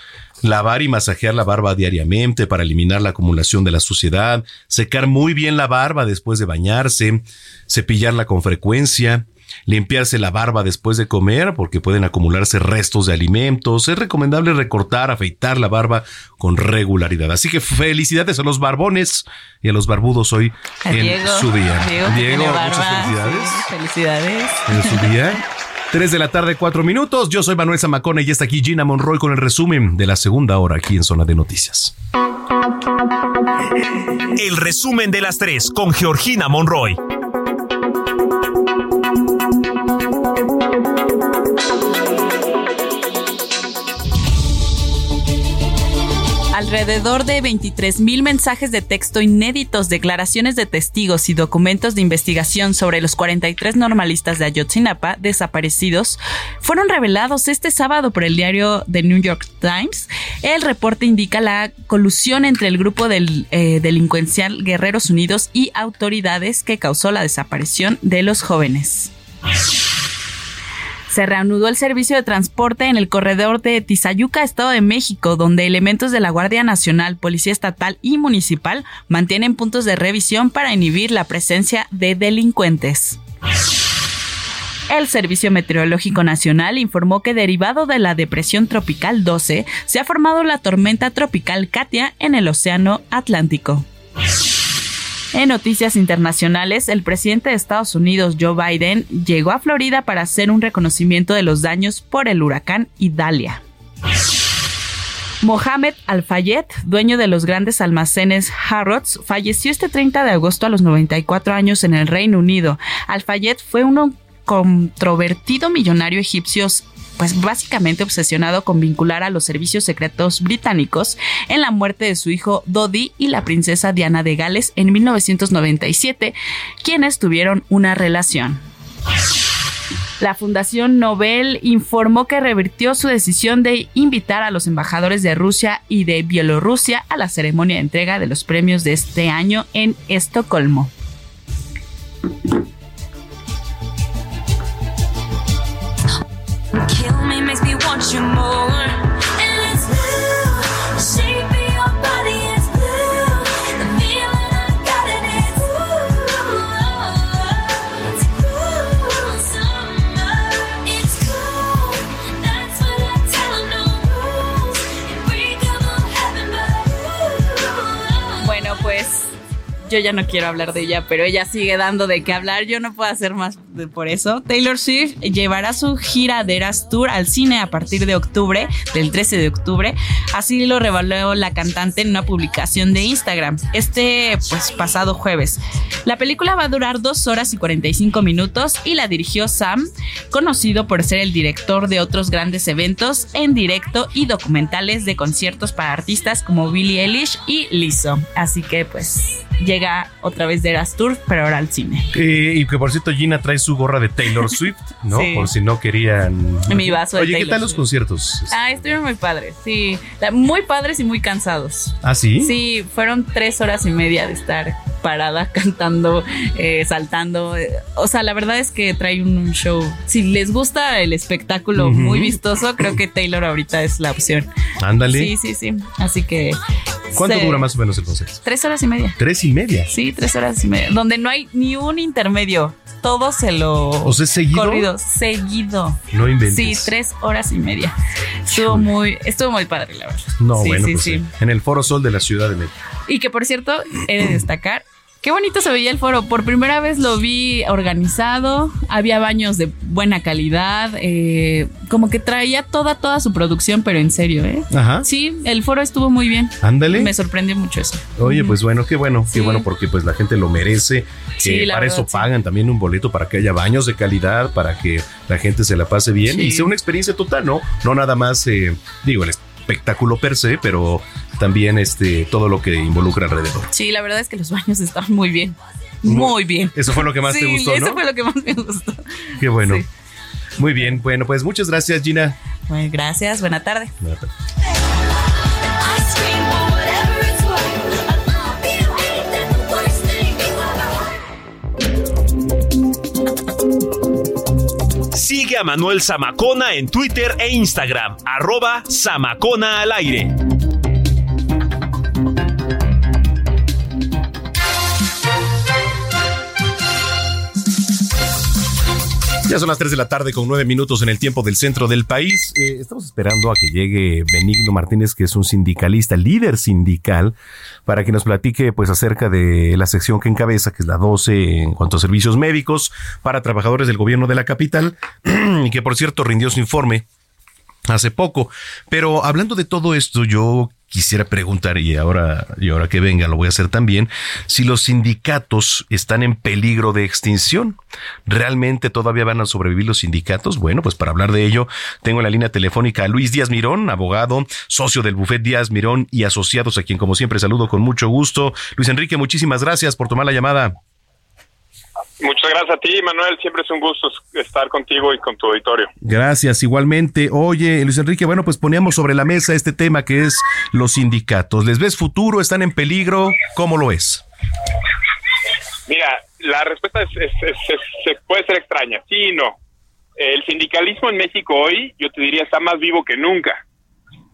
Lavar y masajear la barba diariamente para eliminar la acumulación de la suciedad, secar muy bien la barba después de bañarse, cepillarla con frecuencia, limpiarse la barba después de comer porque pueden acumularse restos de alimentos. Es recomendable recortar, afeitar la barba con regularidad. Así que felicidades a los barbones y a los barbudos hoy en Diego, su día. Diego, muchas barba. felicidades Sí, felicidades. en su día. 3 de la tarde, 4 minutos. Yo soy Manuel Zamacona y está aquí Gina Monroy con el resumen de la segunda hora aquí en Zona de Noticias. El resumen de las tres con Georgina Monroy. Alrededor de 23 mil mensajes de texto inéditos, declaraciones de testigos y documentos de investigación sobre los 43 normalistas de Ayotzinapa desaparecidos fueron revelados este sábado por el diario The New York Times. El reporte indica la colusión entre el grupo del, eh, delincuencial Guerreros Unidos y autoridades que causó la desaparición de los jóvenes. Se reanudó el servicio de transporte en el corredor de Tizayuca, Estado de México, donde elementos de la Guardia Nacional, Policía Estatal y Municipal mantienen puntos de revisión para inhibir la presencia de delincuentes. El Servicio Meteorológico Nacional informó que derivado de la depresión tropical 12, se ha formado la tormenta tropical Katia en el Océano Atlántico. En noticias internacionales, el presidente de Estados Unidos, Joe Biden, llegó a Florida para hacer un reconocimiento de los daños por el huracán Idalia. Mohamed Al-Fayed, dueño de los grandes almacenes Harrods, falleció este 30 de agosto a los 94 años en el Reino Unido. Al-Fayed fue un controvertido millonario egipcio pues básicamente obsesionado con vincular a los servicios secretos británicos en la muerte de su hijo Dodi y la princesa Diana de Gales en 1997, quienes tuvieron una relación. La Fundación Nobel informó que revirtió su decisión de invitar a los embajadores de Rusia y de Bielorrusia a la ceremonia de entrega de los premios de este año en Estocolmo. Kill me makes me want you more. Yo ya no quiero hablar de ella, pero ella sigue dando de qué hablar. Yo no puedo hacer más de- por eso, Taylor Swift llevará su gira de Eras Tour al cine a partir de octubre, del 13 de octubre. Así lo reveló la cantante en una publicación de Instagram este pues, pasado jueves. La película va a durar 2 horas y 45 minutos y la dirigió Sam, conocido por ser el director de otros grandes eventos en directo y documentales de conciertos para artistas como Billie Eilish y Lizzo. Así que pues llega otra vez de Eras Tour, pero ahora al cine. Eh, y que por cierto, Gina trae su gorra de Taylor Swift, ¿no? Sí. Por si no querían. Mi vaso de Oye, ¿qué tal los conciertos? Ah, estuvieron muy padres, sí. Muy padres y muy cansados. ¿Ah, sí? Sí, fueron tres horas y media de estar parada, cantando, eh, saltando. O sea, la verdad es que trae un show. Si les gusta el espectáculo muy vistoso, creo que Taylor ahorita es la opción. Ándale. Sí, sí, sí. Así que. ¿Cuánto se- dura más o menos el concierto? Tres horas y media. Tres y media. Sí, tres horas y media. Donde no hay ni un intermedio. Todo se lo. O sea, ¿es seguido? Corrido, seguido. No inventes. Sí, tres horas y media. Estuvo muy, estuvo muy padre, la verdad. No, Sí, bueno, sí, pues sí. en el Foro Sol de la Ciudad de México. Y que por cierto, he de destacar. Qué bonito se veía el foro. Por primera vez lo vi organizado. Había baños de buena calidad. eh, como que traía toda, toda su producción, pero en serio, ¿eh? Ajá. Sí, el foro estuvo muy bien. Ándale. Me sorprendió mucho eso. Oye, pues bueno, qué bueno, Sí. qué bueno porque pues la gente lo merece. Sí, Eh, para verdad, eso sí. pagan también un boleto para que haya baños de calidad, para que la gente se la pase bien y sea una experiencia total, ¿no? No nada más, eh, digo, el espectáculo per se, pero también este todo lo que involucra alrededor. Sí, la verdad es que los baños estaban muy bien. Muy bien. Eso fue lo que más te Sí, gustó, Eso ¿no? fue lo que más me gustó. Qué bueno. Sí. Muy bien, bueno, pues muchas gracias, Gina. Bueno, gracias. Buena tarde. Buena tarde. Sigue a Manuel Zamacona en Twitter e Instagram, arroba Zamacona al aire. Ya son las 3 de la tarde con 9 minutos en el tiempo del centro del país. Eh, estamos esperando a que llegue Benigno Martínez, que es un sindicalista, líder sindical, para que nos platique pues acerca de la sección que encabeza, que es la 12 en cuanto a servicios médicos para trabajadores del gobierno de la capital, y que por cierto rindió su informe hace poco. Pero hablando de todo esto, yo quisiera preguntar, y ahora, y ahora que venga lo voy a hacer también, si los sindicatos están en peligro de extinción. ¿Realmente todavía van a sobrevivir los sindicatos? Bueno, pues para hablar de ello, tengo en la línea telefónica a Luis Díaz Mirón, abogado, socio del Buffet Díaz Mirón y asociados, a quien como siempre saludo con mucho gusto. Luis Enrique, muchísimas gracias por tomar la llamada. Muchas gracias a ti, Manuel. Siempre es un gusto estar contigo y con tu auditorio. Gracias, igualmente. Oye, Luis Enrique, bueno, pues poníamos sobre la mesa este tema que es los sindicatos. ¿Les ves futuro? ¿Están en peligro? ¿Cómo lo es? Mira, la respuesta es, es- es- es- puede ser extraña. Sí y no. El sindicalismo en México hoy, yo te diría, está más vivo que nunca.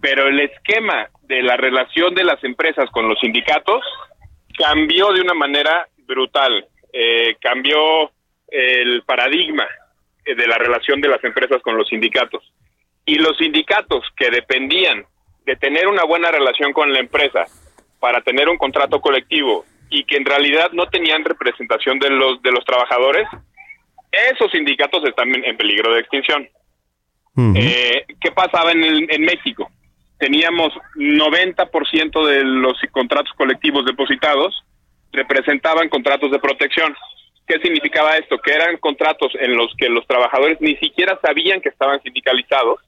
Pero el esquema de la relación de las empresas con los sindicatos cambió de una manera brutal. Eh, cambió el paradigma eh, de la relación de las empresas con los sindicatos. Y los sindicatos que dependían de tener una buena relación con la empresa para tener un contrato colectivo y que en realidad no tenían representación de los de los trabajadores, esos sindicatos están en, peligro de extinción. Eh, ¿Qué pasaba en, el- en México? Teníamos 90% de los contratos colectivos depositados representaban contratos de protección. ¿Qué significaba esto? Que eran contratos en los que los trabajadores ni siquiera sabían que estaban sindicalizados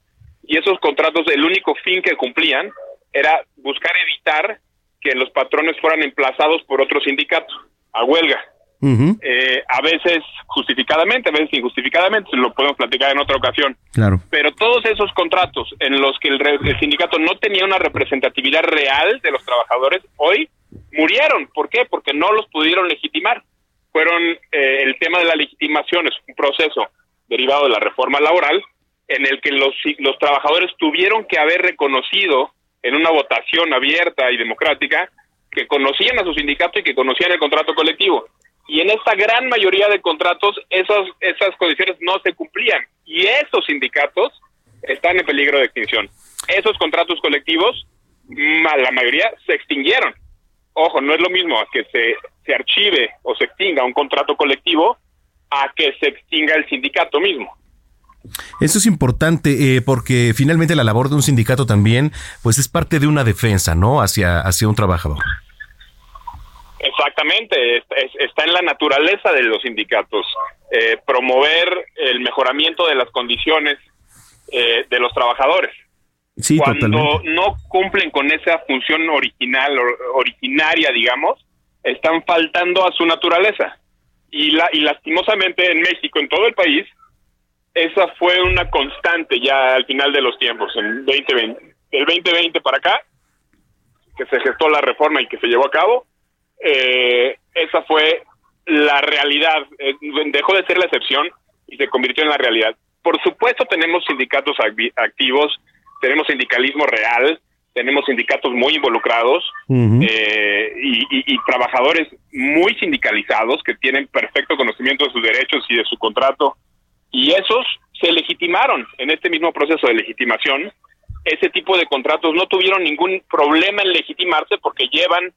y esos contratos el único fin que cumplían era buscar evitar que los patrones fueran emplazados por otro sindicato a huelga. Eh, a veces justificadamente, a veces injustificadamente, lo podemos platicar en otra ocasión. Claro. Pero todos esos contratos en los que el, el sindicato no tenía una representatividad real de los trabajadores, hoy murieron. ¿Por qué? Porque no los pudieron legitimar. Fueron eh, el tema de la legitimación, es un proceso derivado de la reforma laboral en el que los, los trabajadores tuvieron que haber reconocido en una votación abierta y democrática que conocían a su sindicato y que conocían el contrato colectivo. Y en esta gran mayoría de contratos esas, esas condiciones no se cumplían. Y esos sindicatos están en peligro de extinción. Esos contratos colectivos, la mayoría se extinguieron. Ojo, no es lo mismo que se, se archive o se extinga un contrato colectivo a que se extinga el sindicato mismo. Eso es importante eh, porque finalmente la labor de un sindicato también, pues es parte de una defensa, ¿no? Hacia, hacia un trabajador. Exactamente, está en la naturaleza de los sindicatos eh, promover el mejoramiento de las condiciones eh, de los trabajadores. Sí, Cuando totalmente. no cumplen con esa función original, or- originaria, digamos, están faltando a su naturaleza. Y, la, y lastimosamente en México, en todo el país, esa fue una constante ya al final de los tiempos, en 2020, del 2020 para acá, que se gestó la reforma y que se llevó a cabo, eh, esa fue la realidad, eh, dejó de ser la excepción y se convirtió en la realidad. Por supuesto tenemos sindicatos acti- activos, tenemos sindicalismo real, tenemos sindicatos muy involucrados eh, y, y- y trabajadores muy sindicalizados que tienen perfecto conocimiento de sus derechos y de su contrato y esos se legitimaron en este mismo proceso de legitimación. Ese tipo de contratos no tuvieron ningún problema en legitimarse porque llevan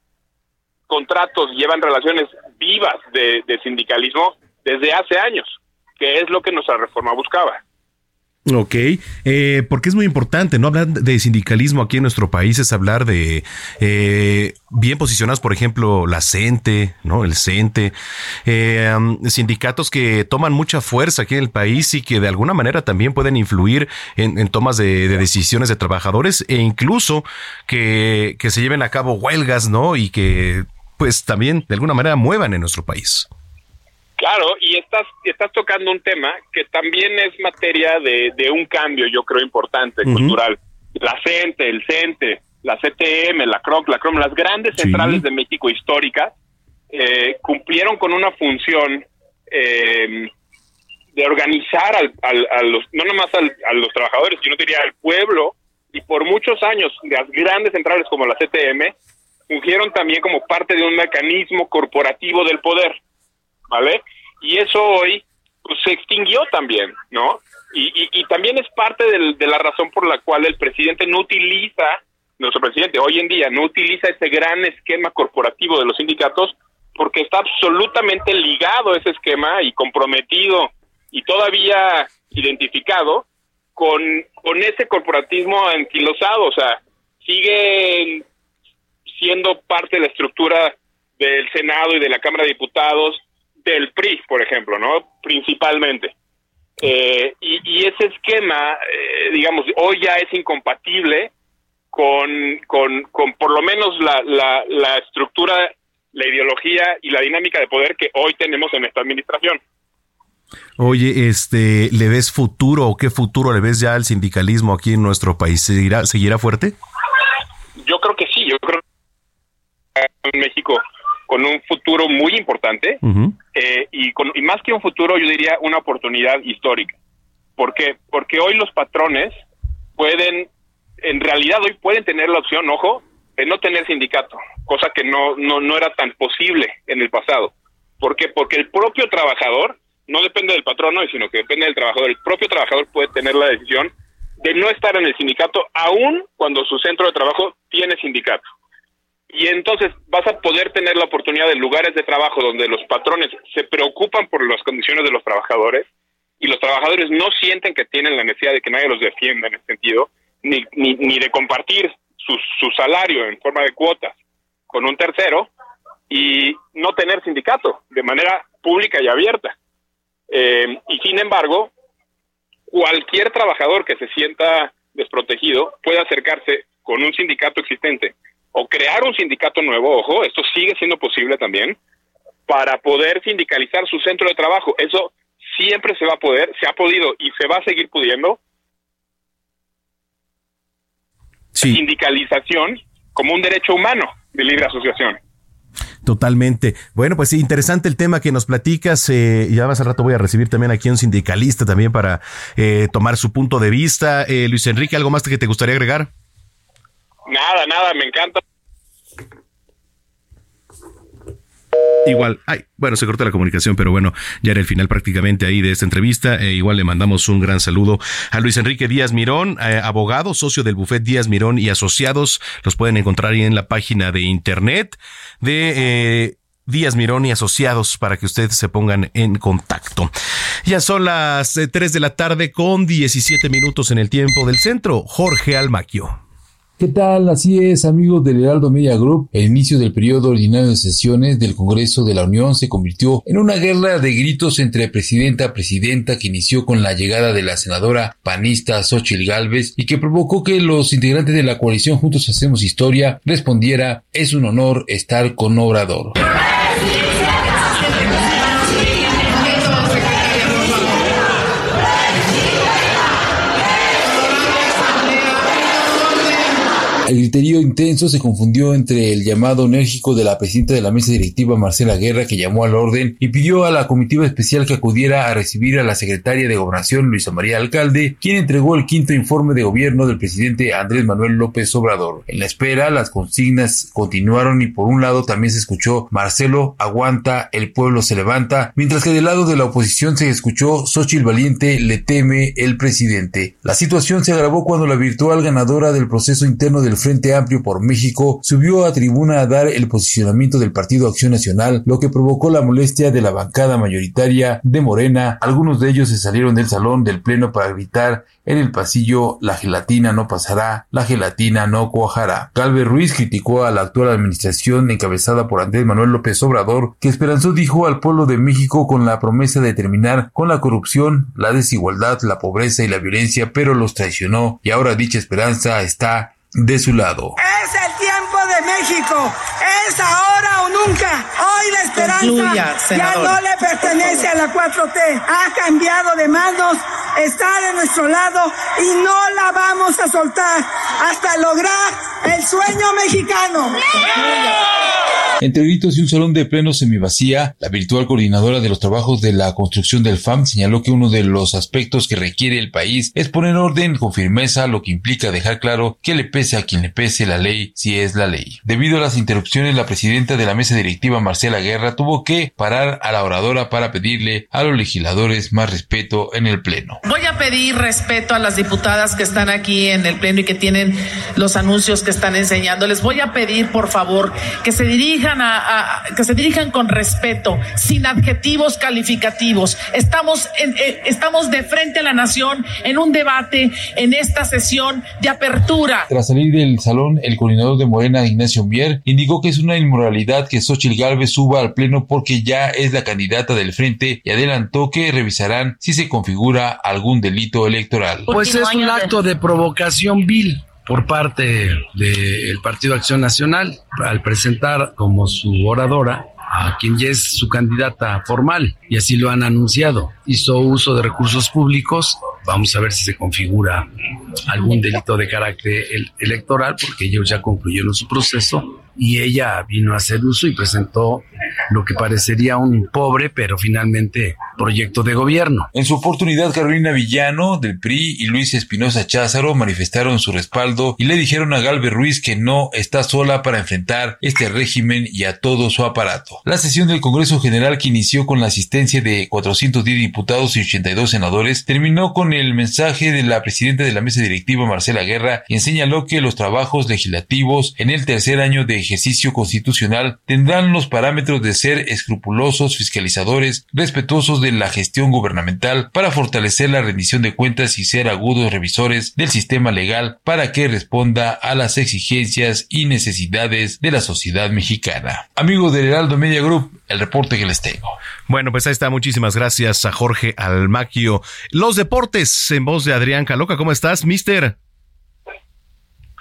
contratos, llevan relaciones vivas de, de sindicalismo desde hace años, que es lo que nuestra reforma buscaba. Ok, eh, porque es muy importante, ¿no? Hablar de sindicalismo aquí en nuestro país es hablar de eh, bien posicionados, por ejemplo, la CENTE, ¿no? El CENTE, eh, um, sindicatos que toman mucha fuerza aquí en el país y que de alguna manera también pueden influir en, en tomas de, de decisiones de trabajadores e incluso que, que se lleven a cabo huelgas, ¿no? Y que pues también de alguna manera muevan en nuestro país. Claro, y estás, estás tocando un tema que también es materia de, de un cambio, yo creo, importante, cultural. La CENTE, el CENTE, la CTM, la CROC, la CROM, las grandes Sí. centrales de México históricas, eh, cumplieron con una función eh, de organizar al, al- a los, no nomás al- a los trabajadores, sino diría al pueblo, y por muchos años las grandes centrales como la CTM fungieron también como parte de un mecanismo corporativo del poder. ¿vale? Y eso hoy pues, se extinguió también, ¿no? Y, también es parte del- de la razón por la cual el presidente no utiliza, nuestro presidente hoy en día no utiliza ese gran esquema corporativo de los sindicatos porque está absolutamente ligado a ese esquema y comprometido y todavía identificado con, con ese corporatismo anquilosado, o sea, sigue siendo parte de la estructura del Senado y de la Cámara de Diputados, del PRI, por ejemplo, ¿no? Principalmente. Eh, y, y ese esquema, eh, digamos, hoy ya es incompatible con, con, con por lo menos la, la, la estructura, la ideología y la dinámica de poder que hoy tenemos en esta administración. Oye, este, ¿le ves futuro o qué futuro le ves ya al sindicalismo aquí en nuestro país? ¿Seguirá, seguirá fuerte? Yo creo que sí, yo creo que en México con un futuro muy importante eh, y, con, y más que un futuro, yo diría una oportunidad histórica. ¿Por qué? Porque hoy los patrones pueden, en realidad hoy pueden tener la opción, ojo, de no tener sindicato, cosa que no, no, no era tan posible en el pasado. ¿Por qué? Porque el propio trabajador no depende del patrono, sino que depende del trabajador. El propio trabajador puede tener la decisión de no estar en el sindicato, aun cuando su centro de trabajo tiene sindicato. Y entonces vas a poder tener la oportunidad de lugares de trabajo donde los patrones se preocupan por las condiciones de los trabajadores y los trabajadores no sienten que tienen la necesidad de que nadie los defienda en ese sentido, ni, ni, ni de compartir su, su salario en forma de cuotas con un tercero y no tener sindicato de manera pública y abierta. Eh, y sin embargo, cualquier trabajador que se sienta desprotegido puede acercarse con un sindicato existente o crear un sindicato nuevo, ojo, esto sigue siendo posible también, para poder sindicalizar su centro de trabajo. Eso siempre se va a poder, se ha podido y se va a seguir pudiendo. Sindicalización como un derecho humano de libre asociación. Totalmente. Bueno, pues sí, interesante el tema que nos platicas. Eh, ya más al rato voy a recibir también aquí a un sindicalista también para eh, tomar su punto de vista. Eh, Luis Enrique, ¿algo más que te gustaría agregar? Nada, nada, me encanta. Igual, ay, bueno, se cortó la comunicación, pero bueno, ya era el final prácticamente ahí de esta entrevista. Eh, igual le mandamos un gran saludo a Luis Enrique Díaz Mirón, eh, abogado, socio del Buffet Díaz Mirón y Asociados. Los pueden encontrar ahí en la página de internet de eh, Díaz Mirón y asociados para que ustedes se pongan en contacto. Ya son las 3 eh, de la tarde con 17 minutos en el tiempo del centro. Jorge Almaquio. ¿Qué tal? Así es, amigos del Heraldo Media Group. El inicio del periodo ordinario de sesiones del Congreso de la Unión se convirtió en una guerra de gritos entre presidenta a presidenta que inició con la llegada de la senadora panista Xochitl Galvez y que provocó que los integrantes de la coalición Juntos Hacemos Historia respondiera es un honor estar con Obrador. El griterío intenso se confundió entre el llamado enérgico de la presidenta de la mesa directiva Marcela Guerra que llamó al orden y pidió a la comitiva especial que acudiera a recibir a la secretaria de Gobernación Luisa María Alcalde, quien entregó el quinto informe de gobierno del presidente Andrés Manuel López Obrador. En la espera, las consignas continuaron y por un lado también se escuchó Marcelo aguanta, el pueblo se levanta, mientras que del lado de la oposición se escuchó Xochitl Valiente le teme el presidente. La situación se agravó cuando la virtual ganadora del proceso interno del Frente Amplio por México subió a tribuna a dar el posicionamiento del Partido Acción Nacional, lo que provocó la molestia de la bancada mayoritaria de Morena. Algunos de ellos se salieron del salón del Pleno para gritar en el pasillo la gelatina no pasará, la gelatina no cuajará. Calve Ruiz criticó a la actual administración encabezada por Andrés Manuel López Obrador, que esperanzó dijo al pueblo de México con la promesa de terminar con la corrupción, la desigualdad, la pobreza y la violencia, pero los traicionó y ahora dicha esperanza está de su lado. Es el tiempo de México. Es ahora o nunca. Hoy la esperanza ya no le pertenece a la 4T. Ha cambiado de manos, está de nuestro lado y no la vamos a soltar hasta lograr el sueño mexicano. Entre gritos y un salón de pleno semivacía, la virtual coordinadora de los trabajos de la construcción del FAM señaló que uno de los aspectos que requiere el país es poner orden con firmeza, lo que implica dejar claro que le pese a quien le pese la ley si es la ley. Debido a las interrupciones, la presidenta de la mesa directiva, Marcela Guerra, tuvo que parar a la oradora para pedirle a los legisladores más respeto en el pleno. Voy a pedir respeto a las diputadas que están aquí en el pleno y que tienen los anuncios que están enseñando. Les voy a pedir, por favor, que se dirijan a, que se dirijan con respeto, sin adjetivos calificativos. Estamos, eh, estamos de frente a la nación en un debate en esta sesión de apertura. Tras salir del salón, el coordinador de Morena, Ignacio Mier, indicó que es una inmoralidad que Xochitl Galvez suba al pleno porque ya es la candidata del frente y adelantó que revisarán si se configura algún delito electoral. Pues es un acto de provocación vil por parte del Partido Acción Nacional al presentar como su oradora a quien ya es su candidata formal y así lo han anunciado. Hizo uso de recursos públicos, vamos a ver si se configura algún delito de carácter electoral porque ellos ya concluyeron su proceso y ella vino a hacer uso y presentó lo que parecería un pobre, pero finalmente proyecto de gobierno. En su oportunidad, Carolina Villano del PRI y Luis Espinosa Cházaro manifestaron su respaldo y le dijeron a Galvez Ruiz que no está sola para enfrentar este régimen y a todo su aparato. La sesión del Congreso General que inició con la asistencia de 410 diputados y 82 senadores terminó con el mensaje de la presidenta de la mesa directiva Marcela Guerra, quien señaló que los trabajos legislativos en el tercer año de ejercicio constitucional tendrán los parámetros de ser escrupulosos, fiscalizadores, respetuosos de la gestión gubernamental para fortalecer la rendición de cuentas y ser agudos revisores del sistema legal para que responda a las exigencias y necesidades de la sociedad mexicana. Amigos del Heraldo Media Group, el reporte que les tengo. Bueno, pues ahí está. Muchísimas gracias a Jorge Almaquio. Los deportes en voz de Adrián Caloca. ¿Cómo estás, mister?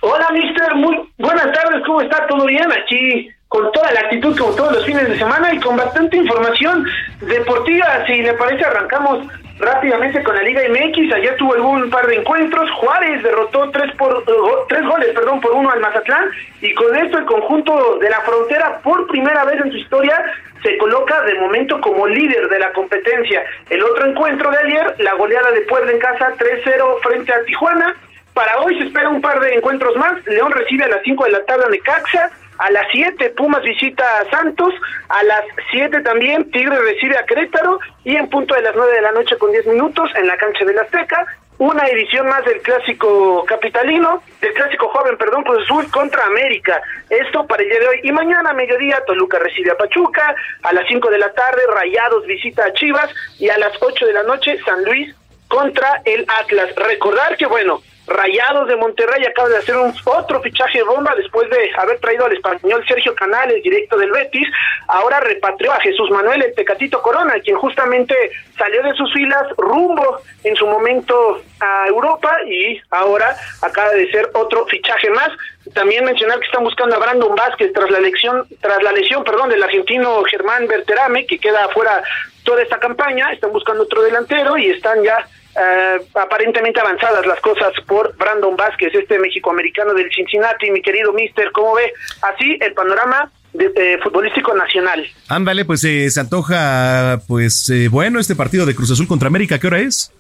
Hola, mister. Muy buenas tardes. ¿Cómo está? ¿Todo bien? Aquí con toda la actitud como todos los fines de semana y con bastante información deportiva. Si le parece, arrancamos rápidamente con la Liga MX. Ayer tuvo algún par de encuentros. Juárez derrotó tres por tres goles, perdón, por uno al Mazatlán y con esto el conjunto de la frontera por primera vez en su historia se coloca de momento como líder de la competencia. El otro encuentro de ayer, la goleada de Puebla en casa 3-0 frente a Tijuana. Para hoy se espera un par de encuentros más. León recibe a las 5 de la tarde a Necaxa. A las 7 Pumas visita a Santos. A las 7 también Tigre recibe a Querétaro. Y en punto de las 9 de la noche con 10 minutos en la cancha del Azteca. una edición más del clásico capitalino, del clásico joven, perdón, Cruz Azul contra América. Esto para el día de hoy. Y mañana a mediodía Toluca recibe a Pachuca, a las 5 de la tarde Rayados visita a Chivas y a las 8 de la noche San Luis contra el Atlas. Recordar que, bueno, Rayados de Monterrey acaba de hacer un otro fichaje de bomba después de haber traído al español Sergio Canales, directo del Betis. Ahora repatrió a Jesús Manuel el Tecatito Corona, quien justamente salió de sus filas rumbo en su momento a Europa y ahora acaba de ser otro fichaje más. También mencionar que están buscando a Brandon Vázquez tras la lesión, tras la lesión, perdón, del argentino Germán Berterame, que queda afuera toda esta campaña. Están buscando otro delantero y están ya eh, aparentemente avanzadas las cosas por Brandon Vázquez, este México-americano del Cincinnati, mi querido Mister, ¿cómo ve? Así el panorama de, futbolístico nacional. Ándale, pues eh, se antoja, pues eh, bueno, este partido de Cruz Azul contra América, ¿qué hora es?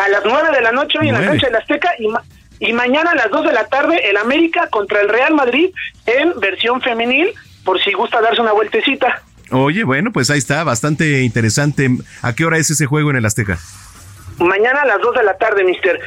A las nueve de la noche hoy en la cancha del Azteca y, y mañana a las dos de la tarde el América contra el Real Madrid en versión femenil, por si gusta darse una vueltecita. Oye, bueno, pues ahí está, bastante interesante. ¿A qué hora es ese juego en el Azteca? Mañana a las 2 de la tarde, mister.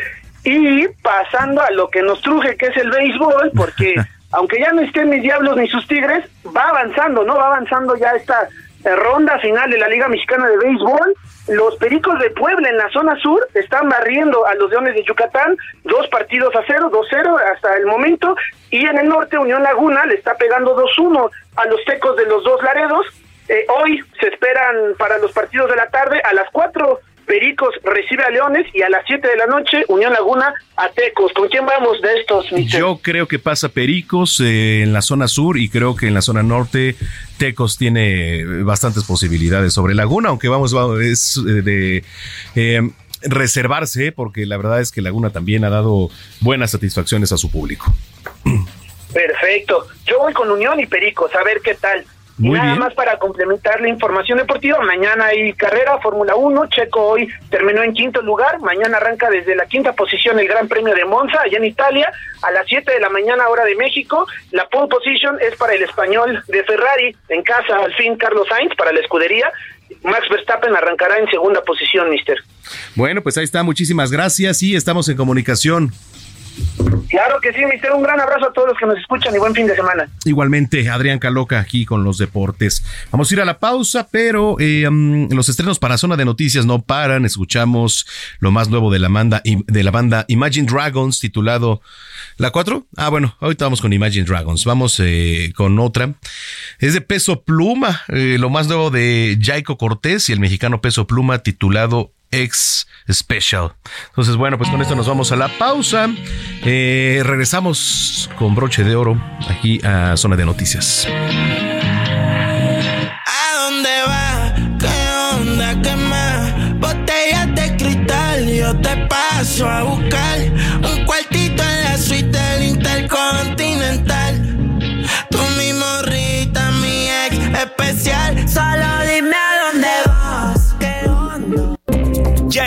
Y pasando a lo que nos truje, que es el béisbol, porque aunque ya no estén mis diablos ni sus tigres, va avanzando, ¿no? Va avanzando ya esta eh, ronda final de la Liga Mexicana de Béisbol. Los Pericos de Puebla en la zona sur están barriendo a los Leones de Yucatán, dos partidos a cero, dos cero hasta el momento, y en el norte Unión Laguna le está pegando 2-1 a los Tecos de los dos Laredos. Eh, hoy se esperan para los partidos de la tarde a las 4 Pericos recibe a Leones y a las 7 de la noche Unión Laguna a Tecos. ¿Con quién vamos de estos? Yo creo que pasa Pericos eh, en la zona sur y creo que en la zona norte Tecos tiene bastantes posibilidades sobre Laguna, aunque vamos, es eh, de... Eh, reservarse porque la verdad es que Laguna también ha dado buenas satisfacciones a su público. Perfecto. Yo voy con Unión y Pericos, a ver qué tal. Nada más para complementar la información deportiva, mañana hay carrera Fórmula 1, Checo hoy terminó en quinto lugar, mañana arranca desde la quinta posición el Gran Premio de Monza, allá en Italia, a las 7 de la mañana hora de México, la pole position es para el español de Ferrari, en casa al fin Carlos Sainz para la escudería, Max Verstappen arrancará en segunda posición, mister. Bueno, pues ahí está, muchísimas gracias y estamos en comunicación. Claro que sí, mister. Un gran abrazo a todos los que nos escuchan y buen fin de semana. Igualmente, Adrián Caloca aquí con los deportes. Vamos a ir a la pausa, pero eh, los estrenos para Zona de Noticias no paran. Escuchamos lo más nuevo de la, banda, de la banda Imagine Dragons titulado ¿La 4? Ah, bueno, ahorita vamos con Imagine Dragons. Vamos eh, con otra. Es de Peso Pluma, eh, lo más nuevo de Jaico Cortés y el mexicano Peso Pluma titulado X Special. Entonces, bueno, pues con esto nos vamos a la pausa. Eh, regresamos con broche de oro aquí a Zona de Noticias. ¿A dónde va? ¿Qué onda? ¿Qué más? Botellas de cristal, yo te paso a buscar un cuartito en la suite del Intercontinental. Tú mi morrita, mi ex especial, solo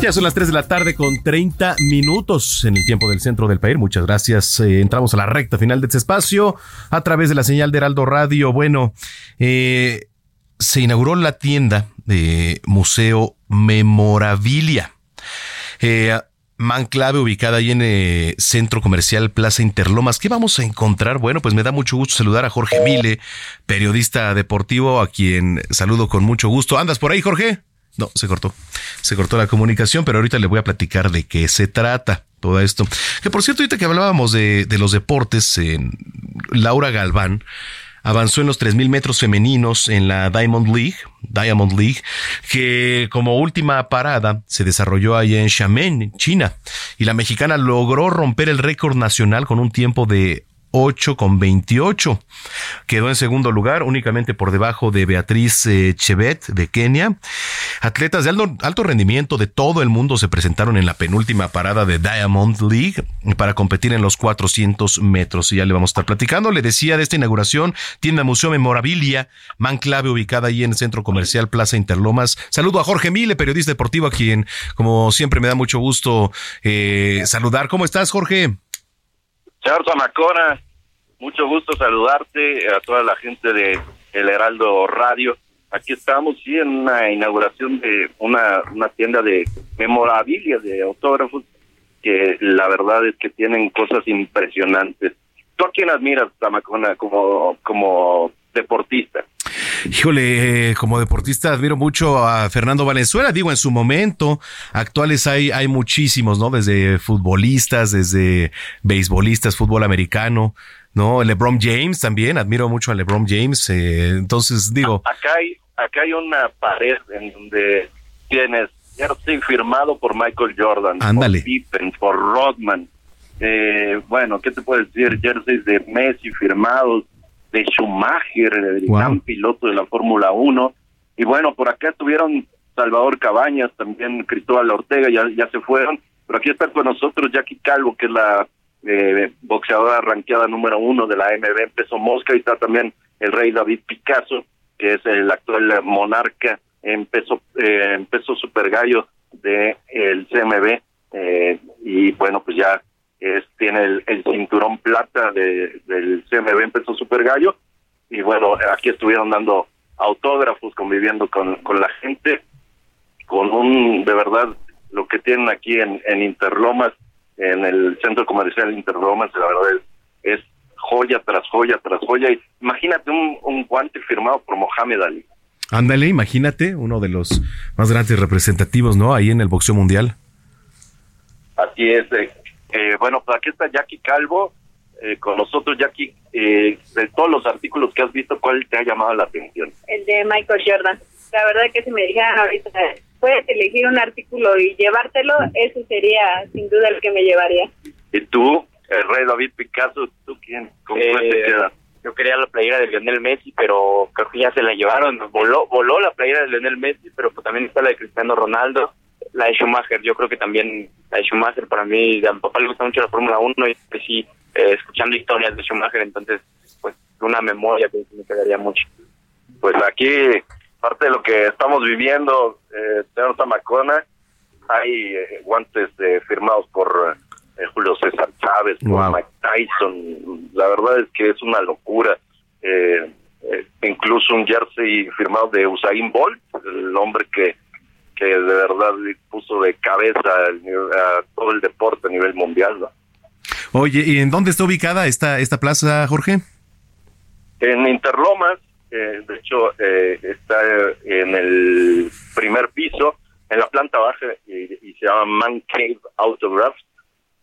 Ya son las 3 de la tarde con 30 minutos en el tiempo del centro del país. Muchas gracias. Eh, entramos a la recta final de este espacio a través de la señal de Heraldo Radio. Bueno, eh, se inauguró la tienda de Museo Memorabilia. Eh, Man clave ubicada ahí en el Centro Comercial Plaza Interlomas. ¿Qué vamos a encontrar? Bueno, pues me da mucho gusto saludar a Jorge Mile, periodista deportivo, a quien saludo con mucho gusto. ¿Andas por ahí, Jorge? No, se cortó. Se cortó la comunicación, pero ahorita le voy a platicar de qué se trata todo esto. Que por cierto, ahorita que hablábamos de, los deportes, Laura Galván avanzó en los 3.000 metros femeninos en la Diamond League, Diamond League, que como última parada se desarrolló allá en Xiamen, China, y la mexicana logró romper el récord nacional con un tiempo de 8 con 28. Quedó en segundo lugar, únicamente por debajo de Beatriz eh, Chevet de Kenia. Atletas de alto, rendimiento de todo el mundo se presentaron en la penúltima parada de Diamond League para competir en los 400 metros. Y ya le vamos a estar platicando. Le decía de esta inauguración, tienda Museo Memorabilia, man clave ubicada ahí en el Centro Comercial Plaza Interlomas. Saludo a Jorge Mile, periodista deportivo, a quien, como siempre, me da mucho gusto eh, saludar. ¿Cómo estás, Jorge? Señor Zamacona, mucho gusto saludarte a toda la gente de El Heraldo Radio. Aquí estamos, sí, en una inauguración de una, una tienda de memorabilia, de autógrafos, que la verdad es que tienen cosas impresionantes. ¿Tú a quién admiras, Zamacona, como, como deportista? Híjole, eh, como deportista admiro mucho a Fernando Valenzuela, digo en su momento, actuales hay, hay muchísimos, ¿no? Desde futbolistas, desde beisbolistas, fútbol americano, ¿no? LeBron James también, admiro mucho a LeBron James, eh, entonces digo... Acá hay, acá hay una pared en donde tienes jersey firmado por Michael Jordan, Ándale. por Pippen, por Rodman, eh, bueno, ¿qué te puedo decir? Jerseys de Messi firmados, de Schumacher, el Wow. gran piloto de la Fórmula 1. Y bueno, por acá estuvieron Salvador Cabañas, también Cristóbal Ortega, ya, ya se fueron. Pero aquí está con nosotros Jackie Calvo, que es la eh, boxeadora ranqueada número uno de la MB en peso mosca. Y está también el rey David Picasso, que es el actual monarca en peso, eh, en peso super gallo de el CMB. Eh, y bueno, pues ya es, tiene el, el cinturón plata de, del CMB en peso super gallo. Y bueno, aquí estuvieron dando autógrafos, conviviendo con, con la gente, con un, de verdad, lo que tienen aquí en, en Interlomas, en el centro comercial Interlomas, la verdad es, es joya tras joya tras joya. Y imagínate un, un guante firmado por Mohamed Ali. Ándale, imagínate, uno de los más grandes representativos, ¿no? Ahí en el boxeo mundial. Así es. eh, eh, bueno, pues aquí está Jackie Calvo eh, con nosotros. Jackie, eh, de todos los artículos que has visto, ¿cuál te ha llamado la atención? el de Michael Jordan. La verdad que si me dijeran ahorita, puedes elegir un artículo y llevártelo, ese sería sin duda el que me llevaría. ¿Y tú, el rey David Picasso, tú quién? ¿Con cuál te Eh, queda? Yo quería la playera de Lionel Messi, pero creo que ya se la llevaron. Voló, voló la playera de Lionel Messi, pero pues también está la de Cristiano Ronaldo, la de Schumacher. Yo creo que también la de Schumacher para mí, a mi papá le gusta mucho la Fórmula 1 y crecí eh, escuchando historias de Schumacher, entonces pues una memoria que me quedaría mucho. Pues aquí, parte de lo que estamos viviendo, eh, señor Zamacona, hay eh, guantes eh, firmados por eh, Julio César Chávez, por Wow. Mike Tyson. La verdad es que es una locura. Incluso un jersey firmado de Usain Bolt, el hombre que, que de verdad puso de cabeza a todo el deporte a nivel mundial. ¿no? Oye, ¿y en dónde está ubicada esta, esta plaza, Jorge? En Interlomas, eh, de hecho, eh, está en el primer piso, en la planta baja, y, y se llama Man Cave Autographs.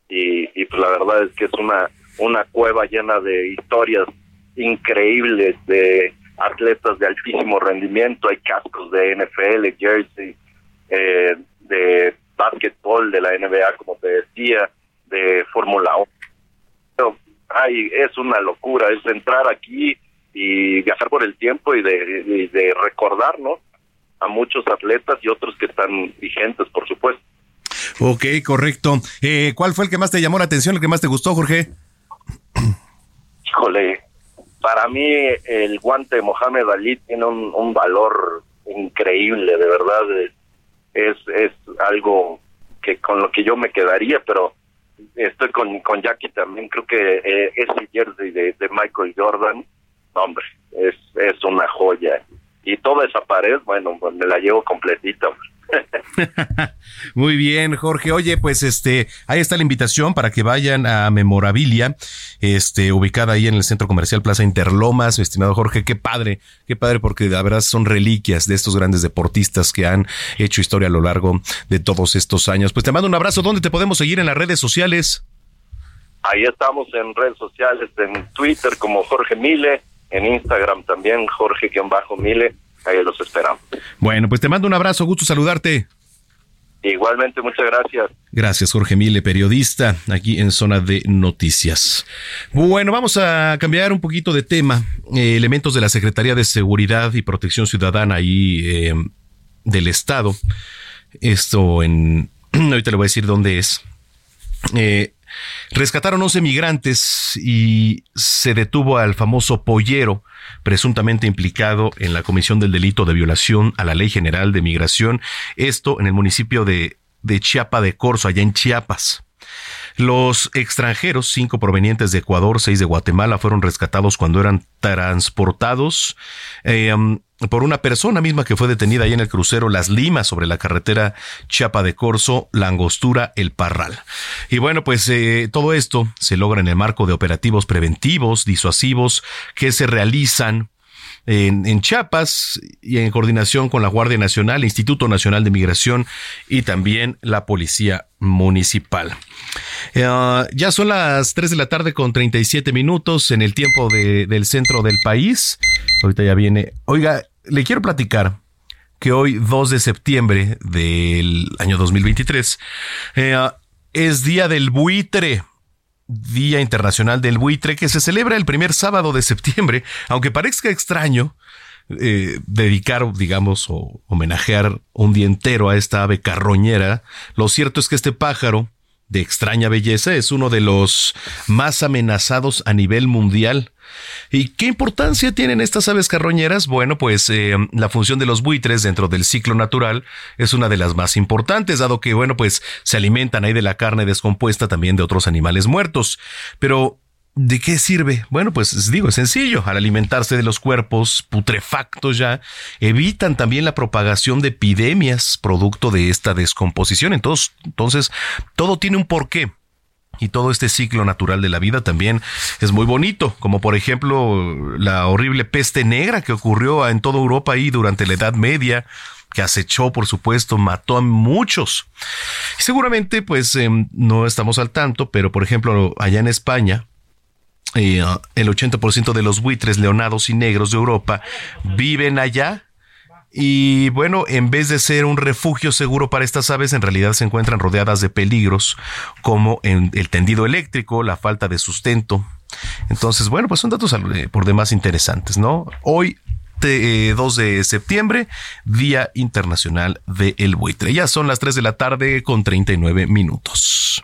Y, y pues la verdad es que es una, una cueva llena de historias increíbles de atletas de altísimo rendimiento. Hay cascos de NFL, jersey, eh, de básquetbol de la NBA, como te decía, de Fórmula 1 pero, ay, es una locura, es entrar aquí y viajar por el tiempo y de, y de recordar, ¿no? A muchos atletas y otros que están vigentes, por supuesto. Ok, correcto. Eh, ¿Cuál fue el que más te llamó la atención, el que más te gustó, Jorge? Híjole, para mí el guante de Mohamed Ali tiene un, un valor increíble, de verdad. Es, es algo que con lo que yo me quedaría, pero estoy con, con Jackie también. Creo que eh, ese jersey de, de Michael Jordan, hombre, es, es una joya. Y toda esa pared, bueno, pues me la llevo completita. Muy bien, Jorge. Oye, pues este, ahí está la invitación para que vayan a Memorabilia, este, ubicada ahí en el Centro Comercial Plaza Interlomas, estimado Jorge. Qué padre, qué padre, porque la verdad son reliquias de estos grandes deportistas que han hecho historia a lo largo de todos estos años. Pues te mando un abrazo. ¿Dónde te podemos seguir en las redes sociales? Ahí estamos en redes sociales, en Twitter como Jorge Mile, en Instagram también Jorge-Mile. Ahí los esperamos. Bueno, pues te mando un abrazo. Gusto saludarte. Igualmente, muchas gracias. Gracias, Jorge Mile, periodista, aquí en Zona de Noticias. Bueno, vamos a cambiar un poquito de tema. Eh, elementos de la Secretaría de Seguridad y Protección Ciudadana ahí eh, del Estado. Esto en... Ahorita le voy a decir dónde es. Eh, rescataron 11 migrantes y se detuvo al famoso pollero, presuntamente implicado en la comisión del delito de violación a la Ley General de Migración, esto en el municipio de, de Chiapa de Corzo, allá en Chiapas. Los extranjeros, cinco provenientes de Ecuador, seis de Guatemala, fueron rescatados cuando eran transportados eh, um, por una persona misma que fue detenida ahí en el crucero Las Limas sobre la carretera Chiapa de Corzo, La Angostura, El Parral. Y bueno, pues eh, todo esto se logra en el marco de operativos preventivos, disuasivos que se realizan en, en, Chiapas y en coordinación con la Guardia Nacional, Instituto Nacional de Migración y también la Policía Municipal. Eh, ya son las 3 de la tarde con 37 minutos en el tiempo del centro del país. Ahorita ya viene. Oiga, le quiero platicar que hoy, 2 de septiembre del año 2023, eh, es Día del Buitre. Día Internacional del Buitre, que se celebra el primer sábado de septiembre, aunque parezca extraño, eh, dedicar, digamos, o homenajear un día entero a esta ave carroñera, lo cierto es que este pájaro de extraña belleza, es uno de los más amenazados a nivel mundial. ¿Y qué importancia tienen estas aves carroñeras? Bueno, pues eh, la función de los buitres dentro del ciclo natural es una de las más importantes, dado que, bueno, pues se alimentan ahí de la carne descompuesta también de otros animales muertos. Pero ¿De qué sirve? Bueno, pues digo, es sencillo. Al alimentarse de los cuerpos putrefactos ya, evitan también la propagación de epidemias producto de esta descomposición. Entonces, entonces todo tiene un porqué. Y todo este ciclo natural de la vida también es muy bonito, como por ejemplo la horrible peste negra que ocurrió en toda Europa ahí durante la Edad Media, que acechó, por supuesto, mató a muchos. seguramente, pues, em, no estamos al tanto, pero por ejemplo, allá en España, eh, el 80% de los buitres leonados y negros de Europa viven allá. Y bueno, en vez de ser un refugio seguro para estas aves, en realidad se encuentran rodeadas de peligros como el tendido eléctrico, la falta de sustento. Entonces, bueno, pues son datos eh, por demás interesantes, ¿no? Hoy 2 eh, de septiembre, Día Internacional del Buitre. Ya son las 3 de la tarde con 39 minutos.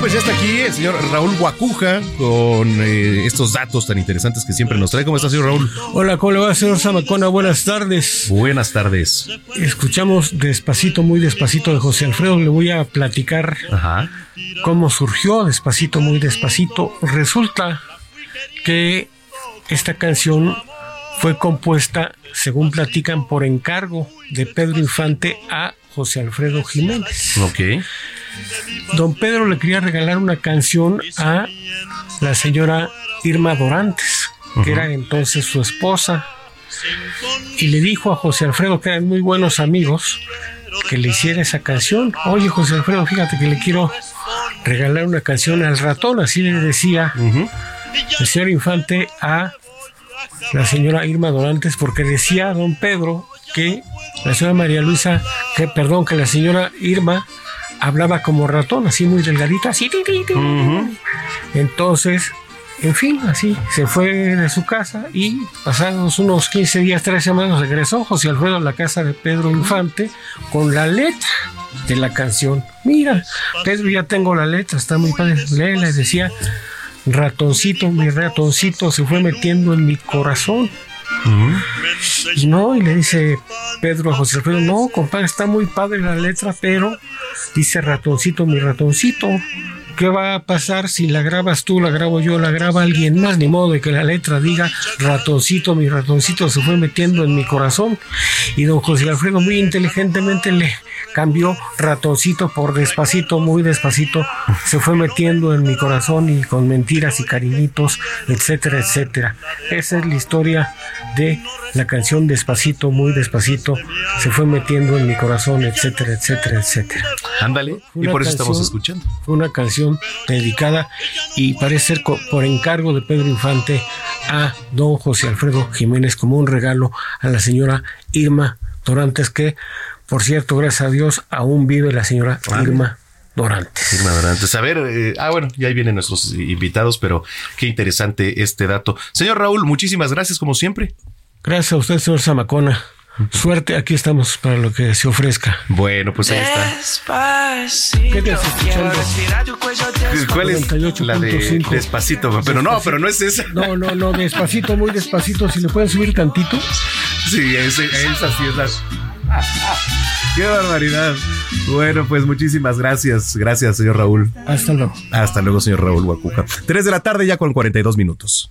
Pues ya está aquí el señor Raúl Guacuja con eh, estos datos tan interesantes que siempre nos trae. ¿Cómo está, señor Raúl? Hola, ¿cómo le va, señor Zamacona? Buenas tardes. Buenas tardes. Escuchamos despacito, muy despacito de José Alfredo. Le voy a platicar Ajá. cómo surgió despacito, muy despacito. Resulta que esta canción fue compuesta, según platican, por encargo de Pedro Infante a José Alfredo Jiménez. Ok. Don Pedro le quería regalar una canción a la señora Irma Dorantes, que era entonces su esposa, y le dijo a José Alfredo, que eran muy buenos amigos, que le hiciera esa canción. Oye, José Alfredo, fíjate que le quiero regalar una canción al ratón, así le decía el señor Infante a la señora Irma Dorantes, porque decía don Pedro que la señora María Luisa, que perdón, que la señora Irma hablaba como ratón, así muy delgadita, así. Entonces, en fin, así se fue de su casa y pasados unos 15 días, 3 semanas, regresó José Alfredo a la casa de Pedro Infante con la letra de la canción. Mira, Pedro, ya tengo la letra, está muy padre. Le decía, ratoncito, mi ratoncito se fue metiendo en mi corazón. No, y le dice Pedro a José Alfredo, no, compadre, está muy padre la letra, pero dice ratoncito, mi ratoncito, ¿qué va a pasar si la grabas tú, la grabo yo, la graba alguien más? Ni modo de que la letra diga ratoncito, mi ratoncito se fue metiendo en mi corazón. Y don José Alfredo muy inteligentemente le cambió ratoncito por despacito, muy despacito, se fue metiendo en mi corazón y con mentiras y cariñitos, etcétera, etcétera. Esa es la historia de la canción despacito, muy despacito, se fue metiendo en mi corazón, etcétera, etcétera, etcétera. Ándale, y por eso estamos escuchando. Fue una canción dedicada y parece ser por encargo de Pedro Infante a don José Alfredo Jiménez como un regalo a la señora Irma Dorantes, que por cierto, gracias a Dios, aún vive la señora Irma Dorantes. Irma Dorantes. A ver, eh, ah, bueno, ya ahí vienen nuestros invitados, pero qué interesante este dato. Señor Raúl, muchísimas gracias como siempre. Gracias a usted, señor Zamacona. Suerte, aquí estamos para lo que se ofrezca. Bueno, pues ahí está. ¿Qué te? ¿Cuál es? La de Despacito, pero no, pero no es esa. No, no, no, despacito, muy despacito. Si le pueden subir tantito. Sí, esa, esa sí es la. ¡Qué barbaridad! Bueno, pues muchísimas gracias. Gracias, señor Raúl. Hasta luego. Hasta luego, señor Raúl Guacuja. Tres de la tarde ya con 42 minutos.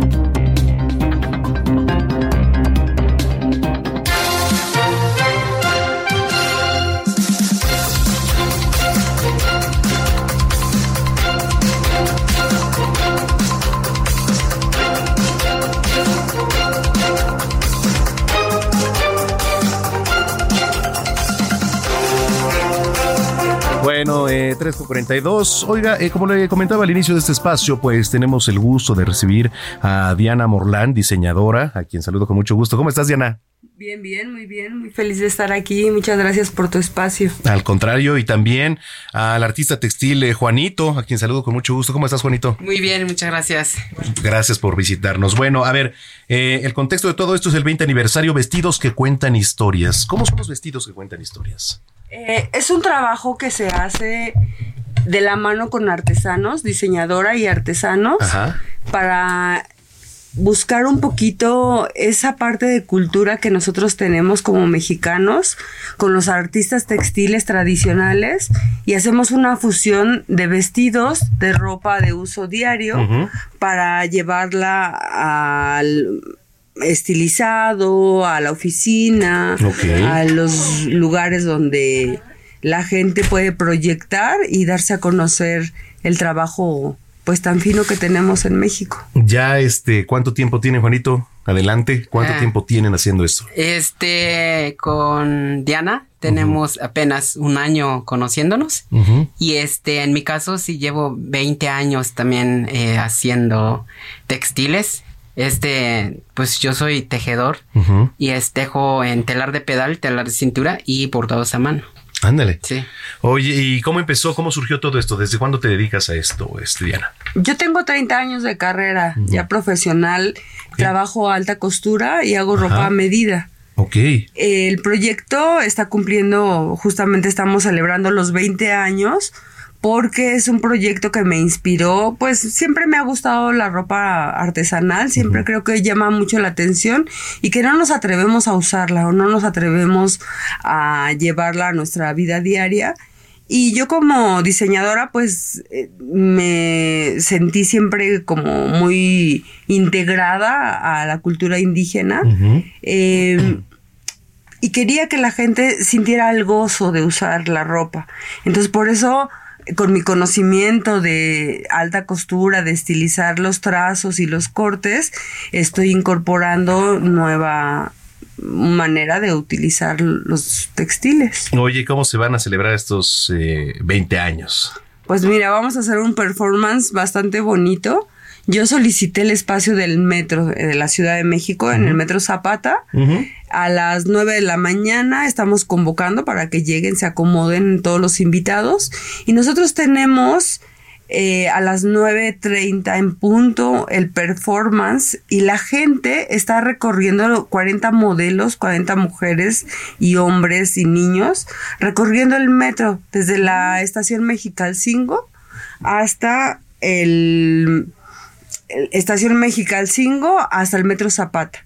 Bueno, eh, 3 con 42. Oiga, eh, como le comentaba al inicio de este espacio, pues tenemos el gusto de recibir a Diana Morlán, diseñadora, a quien saludo con mucho gusto. ¿Cómo estás, Diana? Bien, bien, muy bien, muy feliz de estar aquí. Muchas gracias por tu espacio. Al contrario, y también al artista textil eh, Juanito, a quien saludo con mucho gusto. ¿Cómo estás, Juanito? Muy bien, muchas gracias. Gracias por visitarnos. Bueno, a ver, eh, el contexto de todo esto es el 20 aniversario, vestidos que cuentan historias. ¿Cómo son los vestidos que cuentan historias? Eh, es un trabajo que se hace de la mano con artesanos, diseñadora y artesanos, para buscar un poquito esa parte de cultura que nosotros tenemos como mexicanos con los artistas textiles tradicionales y hacemos una fusión de vestidos, de ropa de uso diario para llevarla al estilizado, a la oficina, a los lugares donde la gente puede proyectar y darse a conocer el trabajo pues tan fino que tenemos en México. Ya este, ¿cuánto tiempo tiene Juanito? Adelante, ¿cuánto ah. tiempo tienen haciendo esto? Este, con Diana tenemos apenas un año conociéndonos y este, en mi caso sí llevo 20 años también eh, haciendo textiles este, pues yo soy tejedor y estejo en telar de pedal, telar de cintura y bordados a mano. Ándale. Sí. Oye, ¿y cómo empezó? ¿Cómo surgió todo esto? ¿Desde cuándo te dedicas a esto, este, Diana? Yo tengo 30 años de carrera ya profesional. Trabajo alta costura y hago ropa a medida. Ok. El proyecto está cumpliendo, justamente estamos celebrando los 20 años porque es un proyecto que me inspiró, pues siempre me ha gustado la ropa artesanal, siempre creo que llama mucho la atención y que no nos atrevemos a usarla o no nos atrevemos a llevarla a nuestra vida diaria. Y yo como diseñadora pues eh, me sentí siempre como muy integrada a la cultura indígena. Em, y quería que la gente sintiera el gozo de usar la ropa. Entonces por eso con mi conocimiento de alta costura, de estilizar los trazos y los cortes, estoy incorporando nueva manera de utilizar los textiles. Oye, ¿cómo se van a celebrar estos 20 eh, años? Pues mira, vamos a hacer un performance bastante bonito. Yo solicité el espacio del metro de la Ciudad de México, en el metro Zapata. A las 9 de la mañana estamos convocando para que lleguen, se acomoden todos los invitados. Y nosotros tenemos eh, a las 9.30 en punto el performance y la gente está recorriendo 40 modelos, 40 mujeres y hombres y niños, recorriendo el metro desde la estación Mexicalcingo hasta el estación Mexicalcingo hasta el metro Zapata.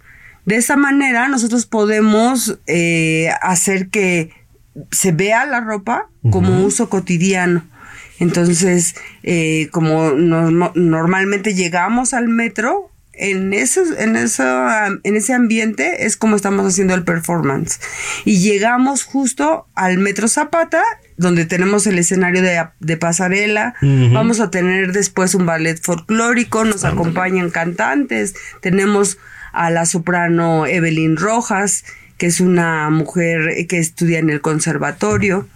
De esa manera nosotros podemos eh, hacer que se vea la ropa como uso cotidiano. Entonces, eh, como normalmente llegamos al metro, en ese, en, en ese ambiente es como estamos haciendo el performance. Y llegamos justo al metro Zapata donde tenemos el escenario de, de pasarela. Vamos a tener después un ballet folclórico, nos acompañan cantantes. Tenemos a la soprano Evelyn Rojas, que es una mujer que estudia en el conservatorio.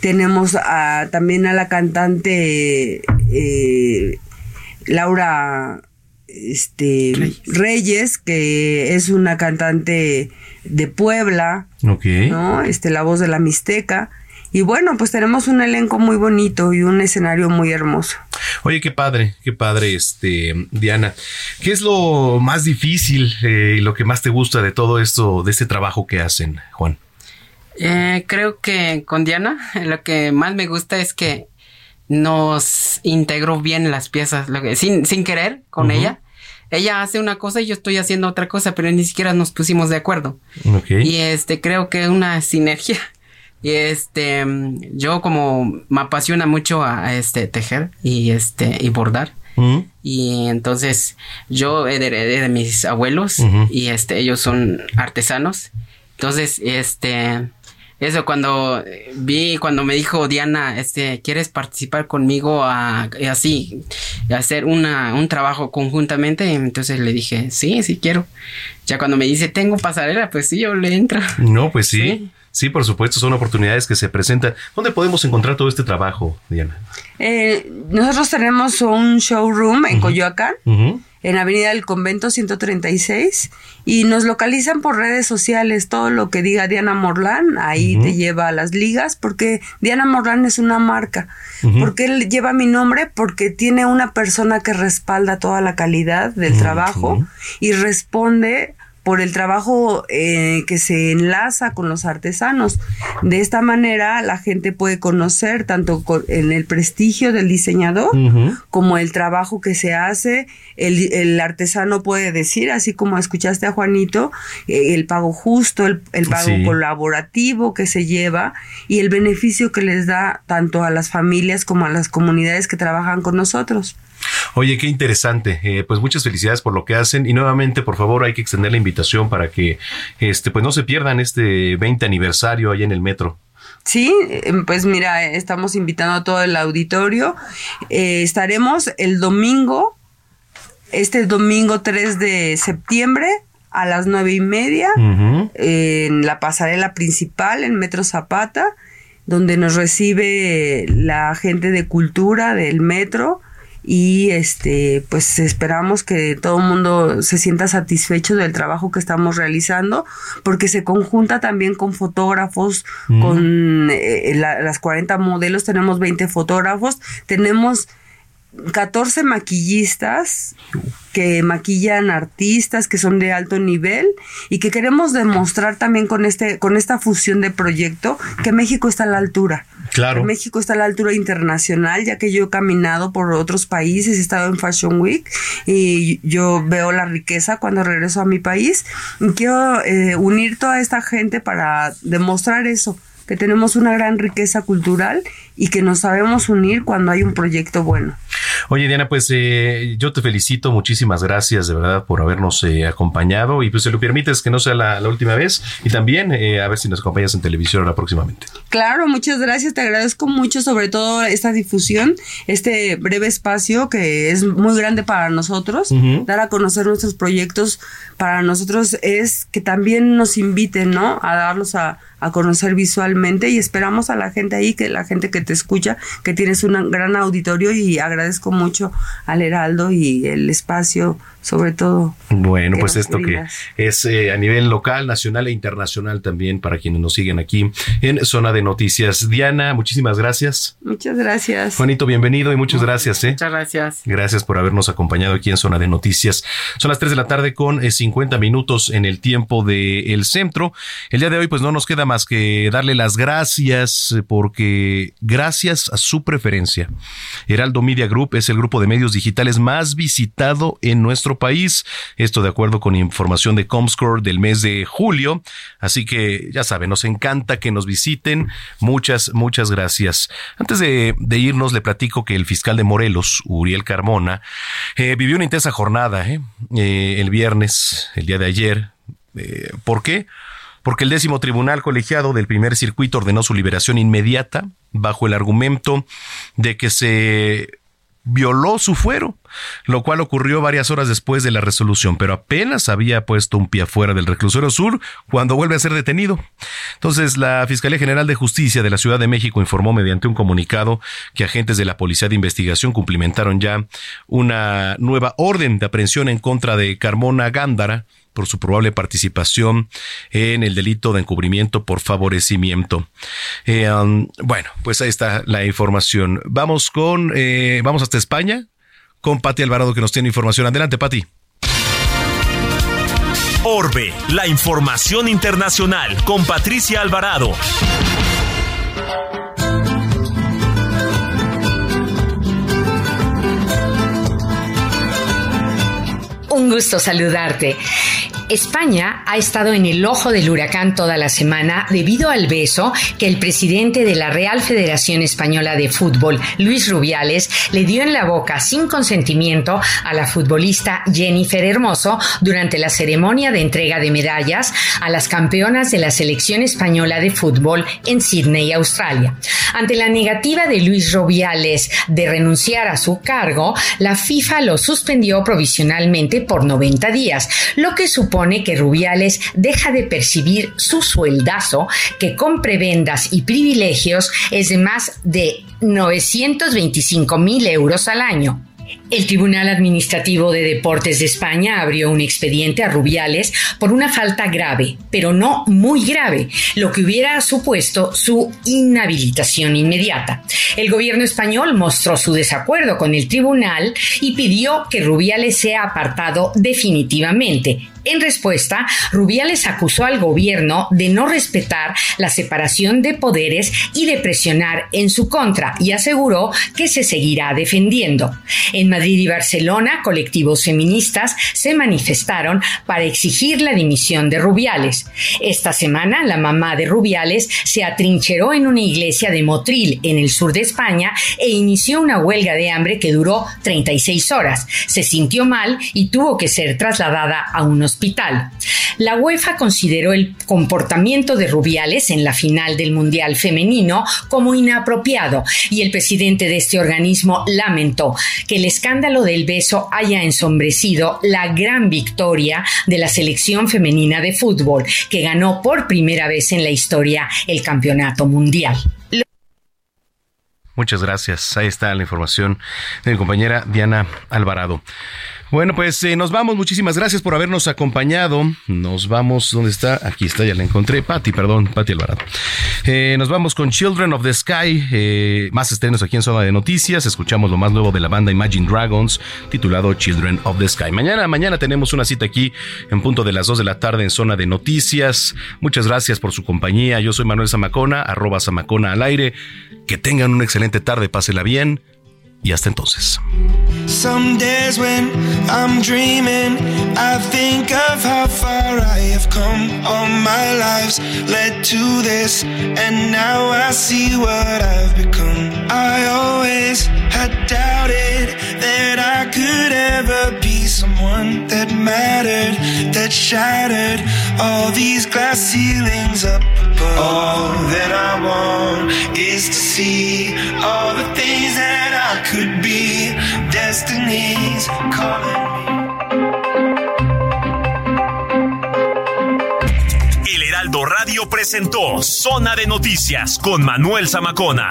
Tenemos a- también a la cantante eh, Laura este, Reyes. que es una cantante de Puebla. ¿no? Este, la voz de la Mixteca. Y bueno, pues tenemos un elenco muy bonito y un escenario muy hermoso. Oye, qué padre, qué padre, este, Diana. ¿Qué es lo más difícil eh, y lo que más te gusta de todo esto, de este trabajo que hacen, Juan? Eh, creo que con Diana lo que más me gusta es que nos integró bien las piezas, lo que- sin, sin querer con ella. Ella hace una cosa y yo estoy haciendo otra cosa, pero ni siquiera nos pusimos de acuerdo. Y este, creo que una sinergia. Y este, yo como me apasiona mucho a, a, este tejer y este y bordar. Y entonces yo heredé de mis abuelos y este ellos son artesanos. Entonces, este eso cuando vi cuando me dijo Diana, este, ¿quieres participar conmigo a, así a hacer una un trabajo conjuntamente? Entonces le dije, "Sí, sí quiero." Ya cuando me dice, "Tengo pasarela", pues sí, yo le entro. No, pues sí. Sí, por supuesto, son oportunidades que se presentan. ¿Dónde podemos encontrar todo este trabajo, Diana? Eh, nosotros tenemos un showroom en Coyoacán, en Avenida del Convento 136, y nos localizan por redes sociales. Todo lo que diga Diana Morlán, ahí te lleva a las ligas, porque Diana Morlán es una marca. Ujú. ¿Por qué lleva mi nombre? Porque tiene una persona que respalda toda la calidad del trabajo y responde por el trabajo eh, que se enlaza con los artesanos. De esta manera la gente puede conocer tanto en el prestigio del diseñador como el trabajo que se hace. El, el artesano puede decir, así como escuchaste a Juanito, eh, el pago justo, el, el pago Sí. colaborativo que se lleva y el beneficio que les da tanto a las familias como a las comunidades que trabajan con nosotros. Oye, qué interesante. Eh, pues muchas felicidades por lo que hacen y nuevamente, por favor, hay que extender la invitación para que, este, pues no se pierdan este 20 aniversario allá en el metro. Sí, eh, pues mira, estamos invitando a todo el auditorio. Eh, estaremos el domingo, este domingo 3 de septiembre a las nueve y media en la pasarela principal en Metro Zapata, donde nos recibe la gente de cultura del metro y este pues esperamos que todo el mundo se sienta satisfecho del trabajo que estamos realizando porque se conjunta también con fotógrafos Mm. con eh, la- las 40 modelos tenemos 20 fotógrafos tenemos 14 maquillistas que maquillan artistas que son de alto nivel y que queremos demostrar también con este con esta fusión de proyecto que México está a la altura. Claro. Que México está a la altura internacional, ya que yo he caminado por otros países, he estado en Fashion Week y yo veo la riqueza cuando regreso a mi país. Y quiero eh, unir toda esta gente para demostrar eso, que tenemos una gran riqueza cultural y que nos sabemos unir cuando hay un proyecto bueno. Oye, Diana, pues eh, yo te felicito, muchísimas gracias de verdad por habernos eh, acompañado y pues si lo permites que no sea la, la última vez y también eh, a ver si nos acompañas en televisión ahora próximamente. Claro, muchas gracias. Te agradezco mucho, sobre todo esta difusión, este breve espacio que es muy grande para nosotros. Dar a conocer nuestros proyectos para nosotros es que también nos inviten, ¿no? A darlos a, a conocer visualmente y esperamos a la gente ahí, que la gente que te escucha, que tienes un gran auditorio y agradezco mucho al Heraldo y el espacio, sobre todo. Bueno, pues esto que es eh, a nivel local, nacional e internacional también para quienes nos siguen aquí en Zona de Noticias. Diana, muchísimas gracias. Muchas gracias. Juanito, bienvenido y muchas gracias. ¿eh? Muchas gracias. Gracias por habernos acompañado aquí en Zona de Noticias. Son las 3 de la tarde con eh, 50 minutos en el tiempo del centro. El día de hoy pues no nos queda más que darle las gracias eh, porque gracias a su preferencia. Heraldo Media Group es el grupo de medios digitales más visitado en nuestro país. Esto de acuerdo con información de Comscore del mes de julio. Así que ya saben, nos encanta que nos visiten. Muchas, muchas gracias. Antes de, irnos, le platico que el fiscal de Morelos, Uriel Carmona, eh, vivió una intensa jornada ¿eh? Eh, el viernes, el día de ayer. ¿Por qué? porque el décimo tribunal colegiado del primer circuito ordenó su liberación inmediata bajo el argumento de que se violó su fuero, lo cual ocurrió varias horas después de la resolución, pero apenas había puesto un pie afuera del reclusorio sur cuando vuelve a ser detenido. Entonces, la Fiscalía General de Justicia de la Ciudad de México informó mediante un comunicado que agentes de la Policía de Investigación cumplimentaron ya una nueva orden de aprehensión en contra de Carmona Gándara, por su probable participación en el delito de encubrimiento por favorecimiento. Eh, um, bueno, pues ahí está la información. Vamos con, eh, vamos hasta España con Pati Alvarado que nos tiene información. Adelante, Pati. Orbe, la información internacional con Patricia Alvarado. Un gusto saludarte. España ha estado en el ojo del huracán toda la semana debido al beso que el presidente de la Real Federación Española de Fútbol, Luis Rubiales, le dio en la boca sin consentimiento a la futbolista Jennifer Hermoso durante la ceremonia de entrega de medallas a las campeonas de la selección española de fútbol en Sydney, Australia. Ante la negativa de Luis Rubiales de renunciar a su cargo, la FIFA lo suspendió provisionalmente por 90 días, lo que supone que Rubiales deja de percibir su sueldazo, que con prebendas y privilegios es de más de 925 mil euros al año. El Tribunal Administrativo de Deportes de España abrió un expediente a Rubiales por una falta grave, pero no muy grave, lo que hubiera supuesto su inhabilitación inmediata. El gobierno español mostró su desacuerdo con el tribunal y pidió que Rubiales sea apartado definitivamente, en respuesta, Rubiales acusó al gobierno de no respetar la separación de poderes y de presionar en su contra y aseguró que se seguirá defendiendo. En Madrid y Barcelona, colectivos feministas se manifestaron para exigir la dimisión de Rubiales. Esta semana, la mamá de Rubiales se atrincheró en una iglesia de Motril, en el sur de España, e inició una huelga de hambre que duró 36 horas. Se sintió mal y tuvo que ser trasladada a unos hospital. La UEFA consideró el comportamiento de Rubiales en la final del Mundial Femenino como inapropiado y el presidente de este organismo lamentó que el escándalo del beso haya ensombrecido la gran victoria de la selección femenina de fútbol que ganó por primera vez en la historia el campeonato mundial. Muchas gracias. Ahí está la información de mi compañera Diana Alvarado. Bueno, pues eh, nos vamos. Muchísimas gracias por habernos acompañado. Nos vamos. ¿Dónde está? Aquí está, ya la encontré. Patti, perdón, Patti Alvarado. Eh, nos vamos con Children of the Sky. Eh, más estrenos aquí en Zona de Noticias. Escuchamos lo más nuevo de la banda Imagine Dragons, titulado Children of the Sky. Mañana, mañana tenemos una cita aquí en punto de las 2 de la tarde en Zona de Noticias. Muchas gracias por su compañía. Yo soy Manuel Zamacona, arroba Zamacona al aire. Que tengan una excelente tarde, pásela bien y hasta entonces. Some days when I'm dreaming, I think of how far I have come. All my lives led to this, and now I see what I've become. I always had doubted that I could ever be that mattered, that shattered all these glass ceilings up that I want is to see all the things that I could be. Calling. El Heraldo Radio presentó Zona de Noticias con Manuel Zamacona.